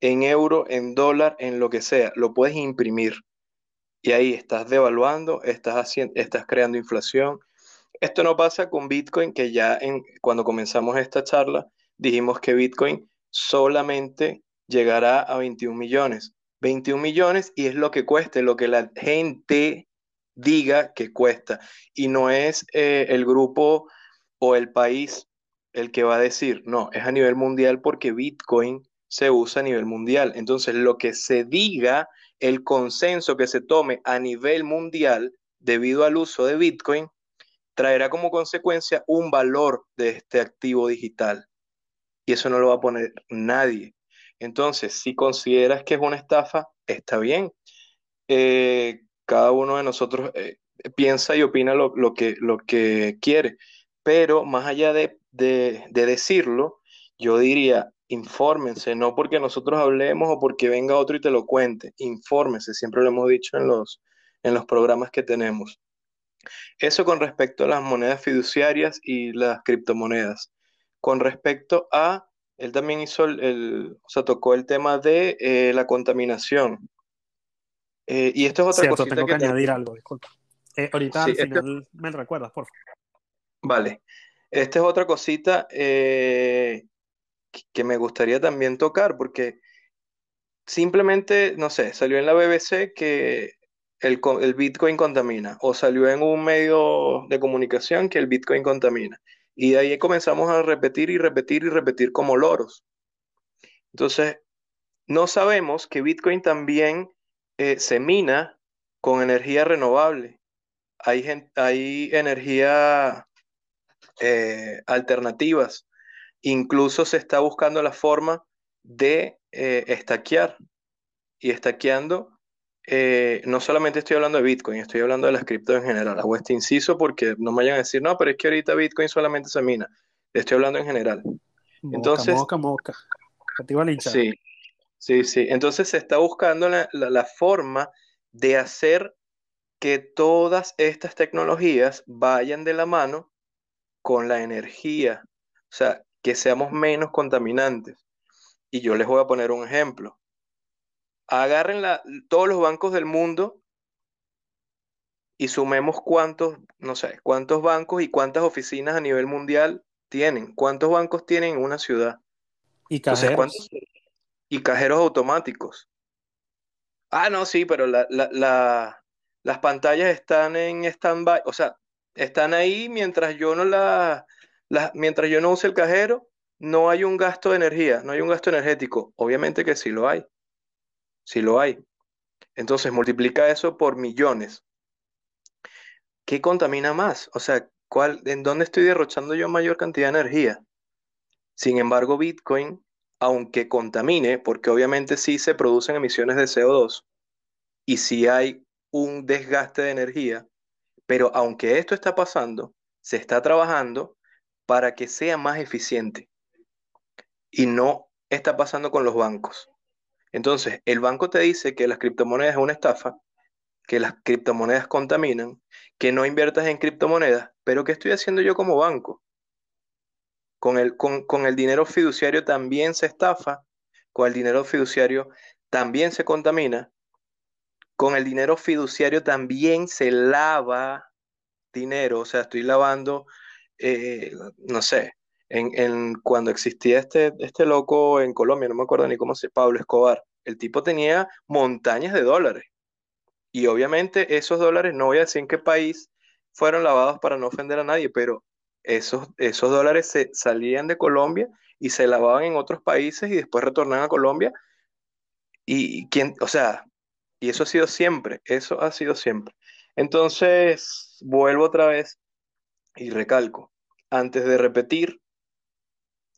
en euro, en dólar, en lo que sea, lo puedes imprimir. Y ahí estás devaluando, estás haciendo, estás creando inflación. Esto no pasa con Bitcoin, que ya en, cuando comenzamos esta charla dijimos que Bitcoin solamente llegará a 21 millones. 21 millones y es lo que cueste, lo que la gente diga que cuesta. Y no es eh, el grupo o el país el que va a decir, no, es a nivel mundial porque Bitcoin se usa a nivel mundial. Entonces, lo que se diga, el consenso que se tome a nivel mundial debido al uso de Bitcoin, traerá como consecuencia un valor de este activo digital. Y eso no lo va a poner nadie. Entonces, si consideras que es una estafa, está bien. Eh, cada uno de nosotros eh, piensa y opina lo, que, lo que quiere. Pero más allá de, de decirlo, yo diría, infórmense, no porque nosotros hablemos o porque venga otro y te lo cuente. Infórmense, siempre lo hemos dicho en los, en los programas que tenemos. Eso con respecto a las monedas fiduciarias y las criptomonedas. Con respecto a, él también hizo el, el- o sea, tocó el tema de eh, la contaminación. Eh, y esto es otra Cierto, cosita tengo que que añadir algo, disculpa. Eh, ahorita sí, al esto, final me recuerdas, por favor. vale. Esta es otra cosita eh, que me gustaría también tocar, porque simplemente, no sé, salió en la BBC que el, el Bitcoin contamina, o salió en un medio de comunicación que el Bitcoin contamina. Y ahí comenzamos a repetir y repetir y repetir como loros. Entonces, no sabemos que Bitcoin también eh, se mina con energía renovable. Hay, hay energía eh, alternativas. Incluso se está buscando la forma de eh, estaquear. Y estaqueando, eh, no solamente estoy hablando de Bitcoin, estoy hablando de las criptos en general. Hago este inciso porque no me vayan a decir, no, pero es que ahorita Bitcoin solamente se mina. Estoy hablando en general. Moca, Entonces, moca, moca. Que te iba a linchar. sí, sí, sí. Entonces se está buscando la, la- la forma de hacer que todas estas tecnologías vayan de la mano con la energía. O sea, que seamos menos contaminantes. Y yo les voy a poner un ejemplo. Agarren la- todos los bancos del mundo y sumemos cuántos, no sé, cuántos bancos y cuántas oficinas a nivel mundial tienen. ¿Cuántos bancos tienen en una ciudad? Y cajeros. Y cajeros automáticos. Ah, no, sí, pero la- la- la- las pantallas están en stand-by, o sea, están ahí mientras yo no la, mientras yo no use el cajero, no hay un gasto de energía, no hay un gasto energético. Obviamente que sí lo hay, sí lo hay. Entonces multiplica eso por millones. ¿Qué contamina más? O sea, ¿cuál, en dónde estoy derrochando yo mayor cantidad de energía? Sin embargo, Bitcoin, aunque contamine, porque obviamente sí se producen emisiones de CO2 y sí hay un desgaste de energía, pero aunque esto está pasando, se está trabajando para que sea más eficiente y no está pasando con los bancos. Entonces, el banco te dice que las criptomonedas es una estafa, que las criptomonedas contaminan, que no inviertas en criptomonedas, pero ¿qué estoy haciendo yo como banco? Con el, con, con el dinero fiduciario también se estafa, con el dinero fiduciario también se contamina, con el dinero fiduciario también se lava dinero, o sea, estoy lavando, eh, no sé, en, en cuando existía este, este loco en Colombia, no me acuerdo ni cómo se, Pablo Escobar, el tipo tenía montañas de dólares. Y obviamente esos dólares, no voy a decir en qué país fueron lavados para no ofender a nadie, pero esos, esos dólares se salían de Colombia y se lavaban en otros países y después retornaban a Colombia. Y quién, o sea, y eso ha sido siempre, eso ha sido siempre. Entonces, vuelvo otra vez y recalco, antes de repetir,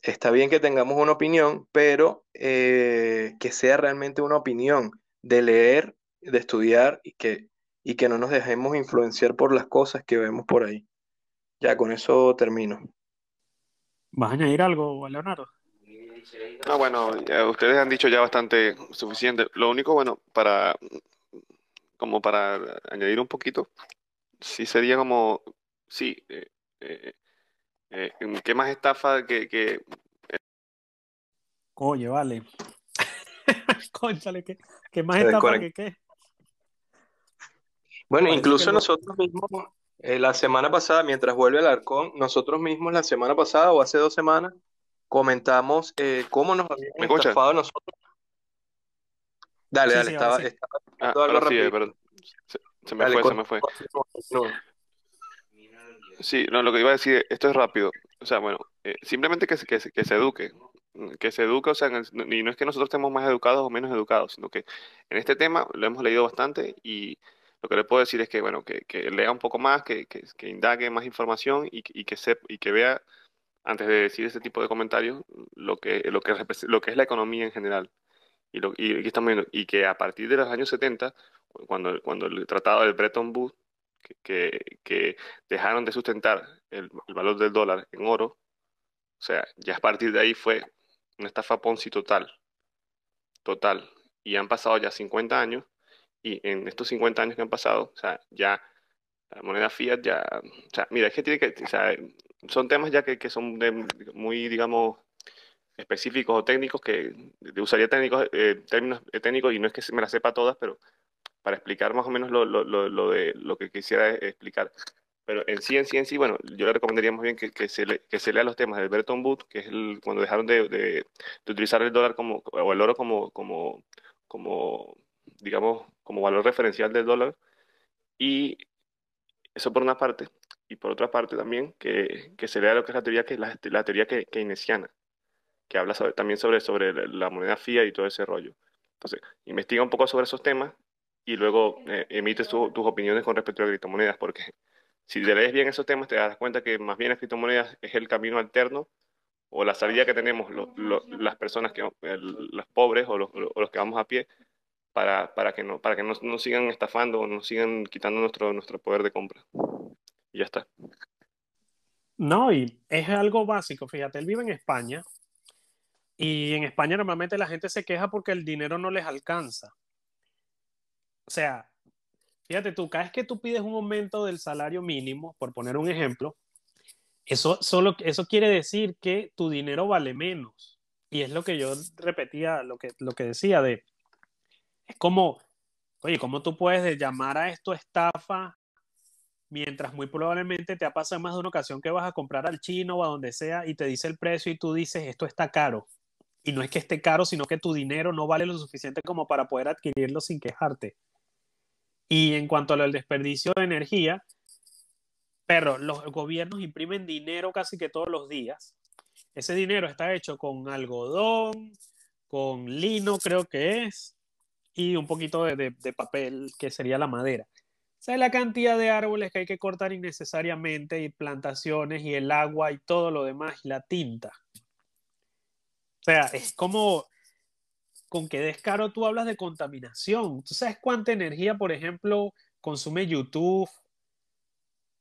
está bien que tengamos una opinión, pero eh, que sea realmente una opinión de leer, de estudiar y que, y que no nos dejemos influenciar por las cosas que vemos por ahí. Ya con eso termino. ¿Vas a añadir algo, Leonardo? No, bueno, ya ustedes han dicho ya bastante suficiente. Lo único, bueno, para como para añadir un poquito, sí sería como, sí, eh, eh, eh, ¿qué más estafa que, que Oye, vale. [LAUGHS] Cónchale, ¿qué, qué más estafa que qué? Bueno, Parece incluso nosotros mismos, eh, la semana pasada, mientras vuelve el Arcón, nosotros mismos la semana pasada o hace dos semanas, comentamos eh, cómo nos habían estafado nosotros. Dale, Sí, dale, sí, estaba, sí. estaba Ah, algo rápido. perdón. Se, se me Dale, fue, se con- me fue. continúa. Sí, no, lo que iba a decir, esto es rápido. O sea, bueno, eh, simplemente que se, que que se eduque. Que se eduque, o sea, y no es que nosotros estemos más educados o menos educados, sino que en este tema lo hemos leído bastante y lo que le puedo decir es que, bueno, que, que lea un poco más, que, que, indague más información y, que- y y que vea, antes de decir ese tipo de comentarios, lo que, lo que, lo que es la economía en general. Y, lo, y, aquí estamos y que a partir de los años 70, cuando, cuando el tratado del Bretton Woods, que, que, dejaron de sustentar el, el valor del dólar en oro, o sea, ya a partir de ahí fue una estafa Ponzi total, total. Y han pasado ya 50 años, y en estos 50 años que han pasado, o sea, ya la moneda fiat ya, o sea, mira, es que tiene que, o sea, son temas ya que, que son de- muy, digamos, específicos o técnicos que usaría técnicos, eh, términos eh, técnicos y no es que me las sepa todas, pero para explicar más o menos lo, lo, lo, lo de lo que quisiera explicar. Pero en sí, en sí, en sí, bueno, yo le recomendaría más bien que, que se, le, que se lea los temas del Bretton Woods, que es el, cuando dejaron de, de, de utilizar el dólar como, o el oro como, como, como, digamos, como valor referencial del dólar. Y eso por una parte. Y por otra parte también que, que se lea lo que es la teoría, que la, la teoría que, keynesiana, que habla sobre- también sobre, sobre la moneda fiat y todo ese rollo. Entonces, investiga un poco sobre esos temas y luego eh, emites tu- tus opiniones con respecto a las criptomonedas, porque si te lees bien esos temas te das cuenta que más bien las criptomonedas es el camino alterno o la salida que tenemos las personas que, el- los pobres o los, que vamos a pie para, para que no, para que no sigan estafando o nos sigan quitando nuestro, nuestro poder de compra. Y ya está. No, y es algo básico. Fíjate, él vive en España y en España normalmente la gente se queja porque el dinero no les alcanza. O sea, fíjate tú, cada vez que tú pides un aumento del salario mínimo, por poner un ejemplo, eso, solo, eso quiere decir que tu dinero vale menos. Y es lo que yo repetía, lo que, lo que decía de, es como, oye, ¿cómo tú puedes llamar a esto estafa mientras muy probablemente te ha pasado más de una ocasión que vas a comprar al chino o a donde sea y te dice el precio y tú dices, esto está caro? Y no es que esté caro, sino que tu dinero no vale lo suficiente como para poder adquirirlo sin quejarte. Y en cuanto al desperdicio de energía, pero los gobiernos imprimen dinero casi que todos los días. Ese dinero está hecho con algodón, con lino, creo que es, y un poquito de, de, papel, que sería la madera. ¿Sabes la cantidad de árboles que hay que cortar innecesariamente y plantaciones y el agua y todo lo demás y la tinta? O sea, es como con qué descaro tú hablas de contaminación. ¿Tú sabes cuánta energía, por ejemplo, consume YouTube,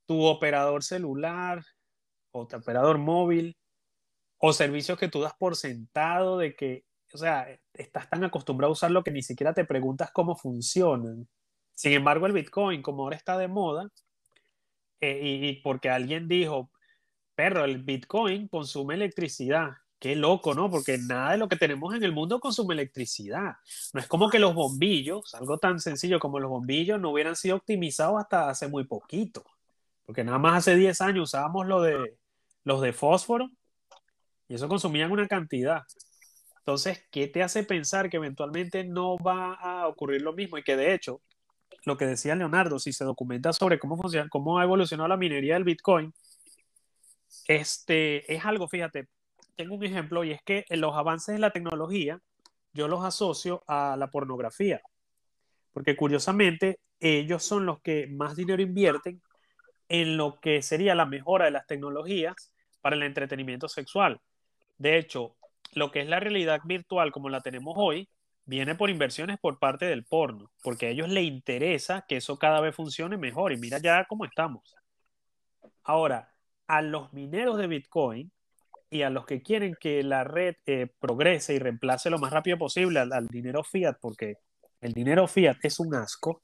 tu operador celular o tu operador móvil o servicios que tú das por sentado de que, o sea, estás tan acostumbrado a usarlo que ni siquiera te preguntas cómo funcionan? Sin embargo, el Bitcoin, como ahora está de moda, eh, y, y porque alguien dijo, perro, el Bitcoin consume electricidad. Qué loco, ¿no? Porque nada de lo que tenemos en el mundo consume electricidad. No es como que los bombillos, algo tan sencillo como los bombillos, no hubieran sido optimizados hasta hace muy poquito. Porque nada más hace 10 años usábamos lo de, los de fósforo Y eso consumían una cantidad. Entonces, ¿qué te hace pensar que eventualmente no va a ocurrir lo mismo? Y que de hecho, lo que decía Leonardo, si se documenta sobre cómo funciona, cómo ha evolucionado la minería del Bitcoin, este es algo, fíjate, tengo un ejemplo y es que en los avances de la tecnología yo los asocio a la pornografía, porque curiosamente ellos son los que más dinero invierten en lo que sería la mejora de las tecnologías para el entretenimiento sexual. De hecho, lo que es la realidad virtual como la tenemos hoy viene por inversiones por parte del porno, porque a ellos les interesa que eso cada vez funcione mejor y mira ya cómo estamos. Ahora, a los mineros de Bitcoin y a los que quieren que la red eh, progrese y reemplace lo más rápido posible al, dinero fiat, porque el dinero fiat es un asco,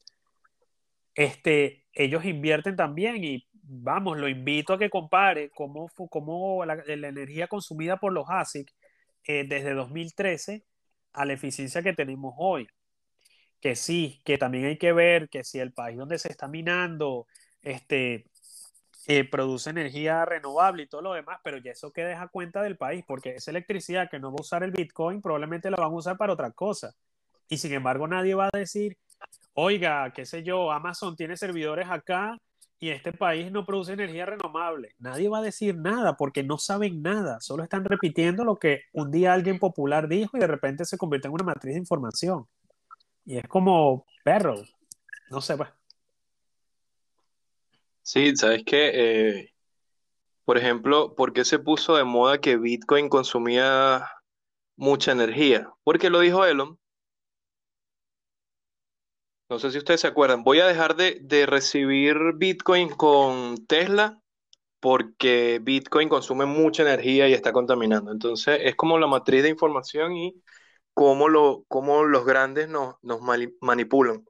este, ellos invierten también y vamos, lo invito a que compare cómo, cómo la, energía consumida por los ASIC eh, desde 2013 a la eficiencia que tenemos hoy. Que sí, que también hay que ver que si el país donde se está minando este, eh, produce energía renovable y todo lo demás, pero ya eso queda a cuenta del país, porque esa electricidad que no va a usar el Bitcoin probablemente la van a usar para otra cosa. Y sin embargo nadie va a decir, oiga, qué sé yo, Amazon tiene servidores acá y este país no produce energía renovable. Nadie va a decir nada porque no saben nada, solo están repitiendo lo que un día alguien popular dijo y de repente se convierte en una matriz de información. Y es como perro, no sé, pues. Sí, sabes que, eh, por ejemplo, ¿por qué se puso de moda que Bitcoin consumía mucha energía? Porque lo dijo Elon. No sé si ustedes se acuerdan. Voy a dejar de, de recibir Bitcoin con Tesla porque Bitcoin consume mucha energía y está contaminando. Entonces, es como la matriz de información y cómo, lo, cómo los grandes nos, nos manipulan.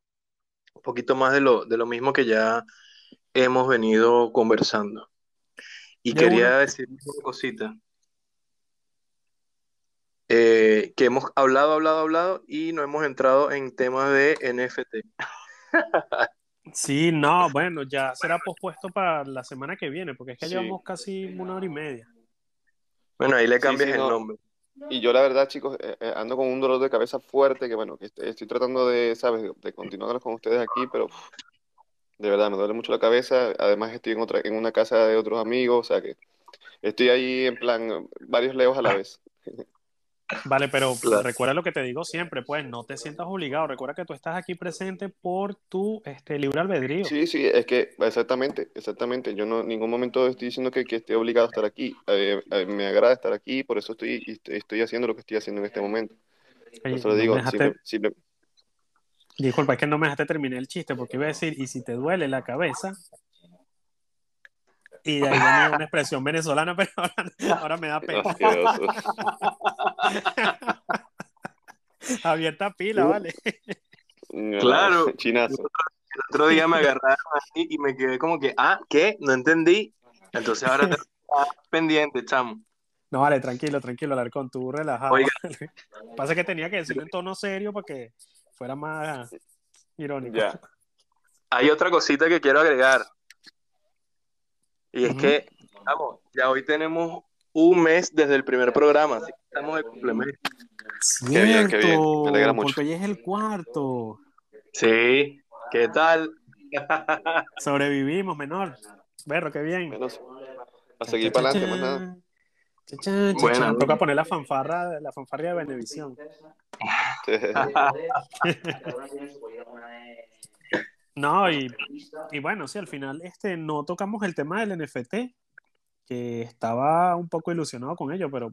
Un poquito más de lo, de lo mismo que ya hemos venido conversando. Y quería decir una cosita. Eh, que hemos hablado, hablado, hablado y no hemos entrado en temas de NFT. Sí, no, bueno, ya será pospuesto para la semana que viene, porque es que llevamos casi una hora y media. Bueno, ahí le cambias el nombre. Y yo la verdad, chicos, eh, eh, ando con un dolor de cabeza fuerte, que bueno, estoy, tratando de, ¿sabes?, de continuar con ustedes aquí, pero de verdad, me duele mucho la cabeza. Además, estoy en otra, en una casa de otros amigos, o sea que estoy ahí en plan varios leos a la vez. Vale, pero [LAUGHS] recuerda lo que te digo siempre, pues no te sientas obligado. Recuerda que tú estás aquí presente por tu este, libre albedrío. Sí, sí, es que exactamente, exactamente. Yo no en ningún momento estoy diciendo que, que esté obligado a estar aquí. Eh, eh, me agrada estar aquí, por eso estoy, estoy haciendo lo que estoy haciendo en este momento. eso lo digo, Disculpa, es que no me dejaste terminar el chiste porque iba a decir, y si te duele la cabeza. Y de ahí venía una expresión venezolana, [LAUGHS] pero ahora, me da pena. Abierta [LAUGHS] pila, vale. Claro. Chinazo. El otro día me agarraron así y me quedé como que, ah, ¿qué? No entendí. Entonces ahora te pendiente, chamo. No, vale, tranquilo, tranquilo, Alarcón, tú relajado. Oiga. [LAUGHS] Pasa que tenía que decirlo en tono serio porque fuera más irónico. [LAUGHS] Hay otra cosita que quiero agregar. Y es que, vamos, ya hoy tenemos un mes desde el primer programa, así que estamos de complemento. qué bien, qué bien. Me alegra mucho. Porque hoy es el cuarto. Sí, ¿qué tal? [LAUGHS] Sobrevivimos, menor. Berro, qué bien. a seguir para adelante, más nada. Bueno, toca poner la fanfarra, la fanfarria de Benevisión. [LAUGHS] no, y, y, bueno, sí, al final este, no tocamos el tema del NFT, que estaba un poco ilusionado con ello, pero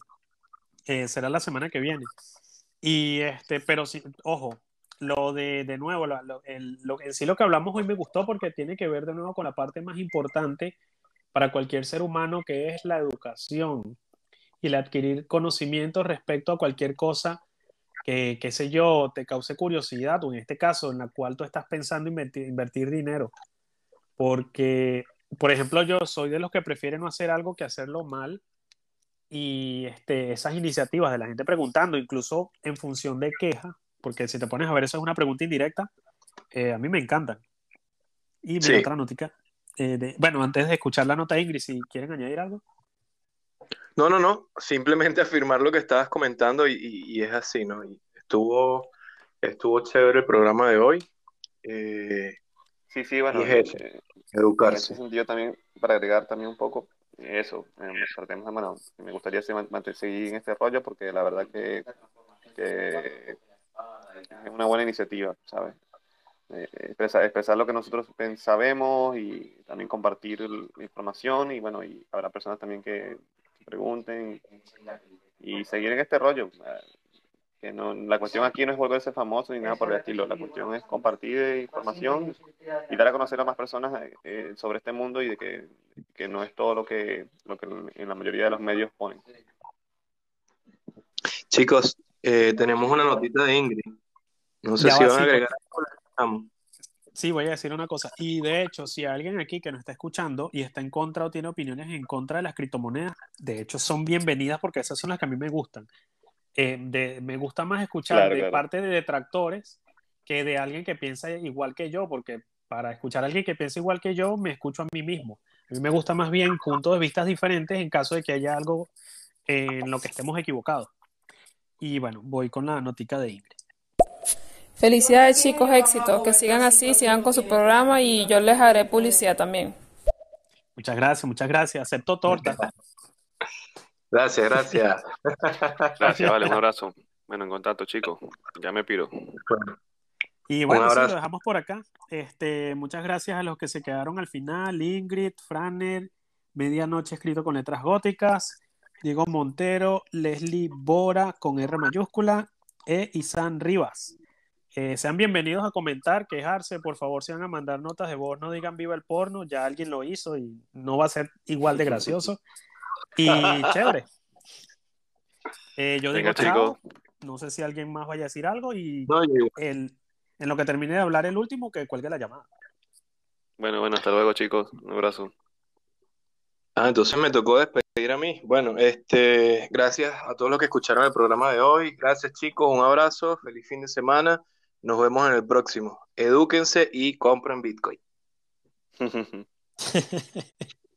eh, será la semana que viene. Y este, pero sí, ojo, lo de, de nuevo, lo, el, lo, en sí lo que hablamos hoy me gustó porque tiene que ver de nuevo con la parte más importante para cualquier ser humano, que es la educación y el adquirir conocimiento respecto a cualquier cosa que, qué sé yo, te cause curiosidad, o en este caso, en la cual tú estás pensando invertir, invertir dinero. Porque, por ejemplo, yo soy de los que prefieren no hacer algo que hacerlo mal y este, esas iniciativas de la gente preguntando, incluso en función de queja, porque si te pones a ver, eso es una pregunta indirecta, eh, a mí me encantan. Y mi otra notica. Eh, bueno, antes de escuchar la nota Ingrid, si quieren añadir algo. No, no, no, simplemente [LAUGHS] afirmar lo que estabas comentando y, y- y es así, ¿no? Y estuvo, estuvo chévere el programa de hoy. Eh, Sí, sí, bueno, es eh, en ese educarse. sentido también, para agregar también un poco eso, eh, temas, bueno, me gustaría seguir en este rollo porque la verdad que, que es una buena iniciativa, ¿sabes? Eh, expresar, expresar lo que nosotros sabemos y también compartir información y bueno, y habrá personas también que pregunten y seguir en este rollo. que no, la cuestión aquí no es volverse famoso ni nada por el estilo, la cuestión es compartir información y dar a conocer a más personas eh, sobre este mundo y de que, que no es todo lo que, lo que en la mayoría de los medios ponen. Chicos, eh, tenemos una notita de Ingrid. No sé Ya si va, van a agregar algo. Sí, voy a decir una cosa. Y de hecho, si hay alguien aquí que nos está escuchando y está en contra o tiene opiniones en contra de las criptomonedas, de hecho son bienvenidas porque esas son las que a mí me gustan. Eh, de- me gusta más escuchar Claro, de claro. parte de detractores que de alguien que piensa igual que yo, porque para escuchar a alguien que piensa igual que yo, me escucho a mí mismo. A mí me gusta más bien puntos de vista diferentes en caso de que haya algo en lo que estemos equivocados. Y bueno, voy con la notica de Ingrid. Felicidades chicos, éxito. Que sigan así, sigan con su programa y yo les haré publicidad también. Muchas gracias, muchas gracias. Acepto torta. Gracias, gracias. [LAUGHS] Gracias, vale, un abrazo. Bueno, en contacto, chicos. Ya me piro. Y bueno, sí, lo dejamos por acá. Este, muchas gracias a los que se quedaron al final, Ingrid, Franner, Medianoche escrito con letras góticas, Diego Montero, Leslie Bora con R mayúscula e Isan Rivas. Eh, sean bienvenidos a comentar, quejarse, por favor, se van a mandar notas de voz, no digan viva el porno, ya alguien lo hizo y no va a ser igual de gracioso. Y [LAUGHS] chévere. Eh, yo digo Venga, chao, no sé si alguien más vaya a decir algo y No, el, en lo que termine de hablar el último, que cuelgue la llamada. Bueno, bueno, hasta luego, chicos. Un abrazo. Ah, entonces me tocó despedir a mí. Bueno, este, gracias a todos los que escucharon el programa de hoy. Gracias, chicos. Un abrazo. Feliz fin de semana. Nos vemos en el próximo. Edúquense y compren Bitcoin. [LAUGHS]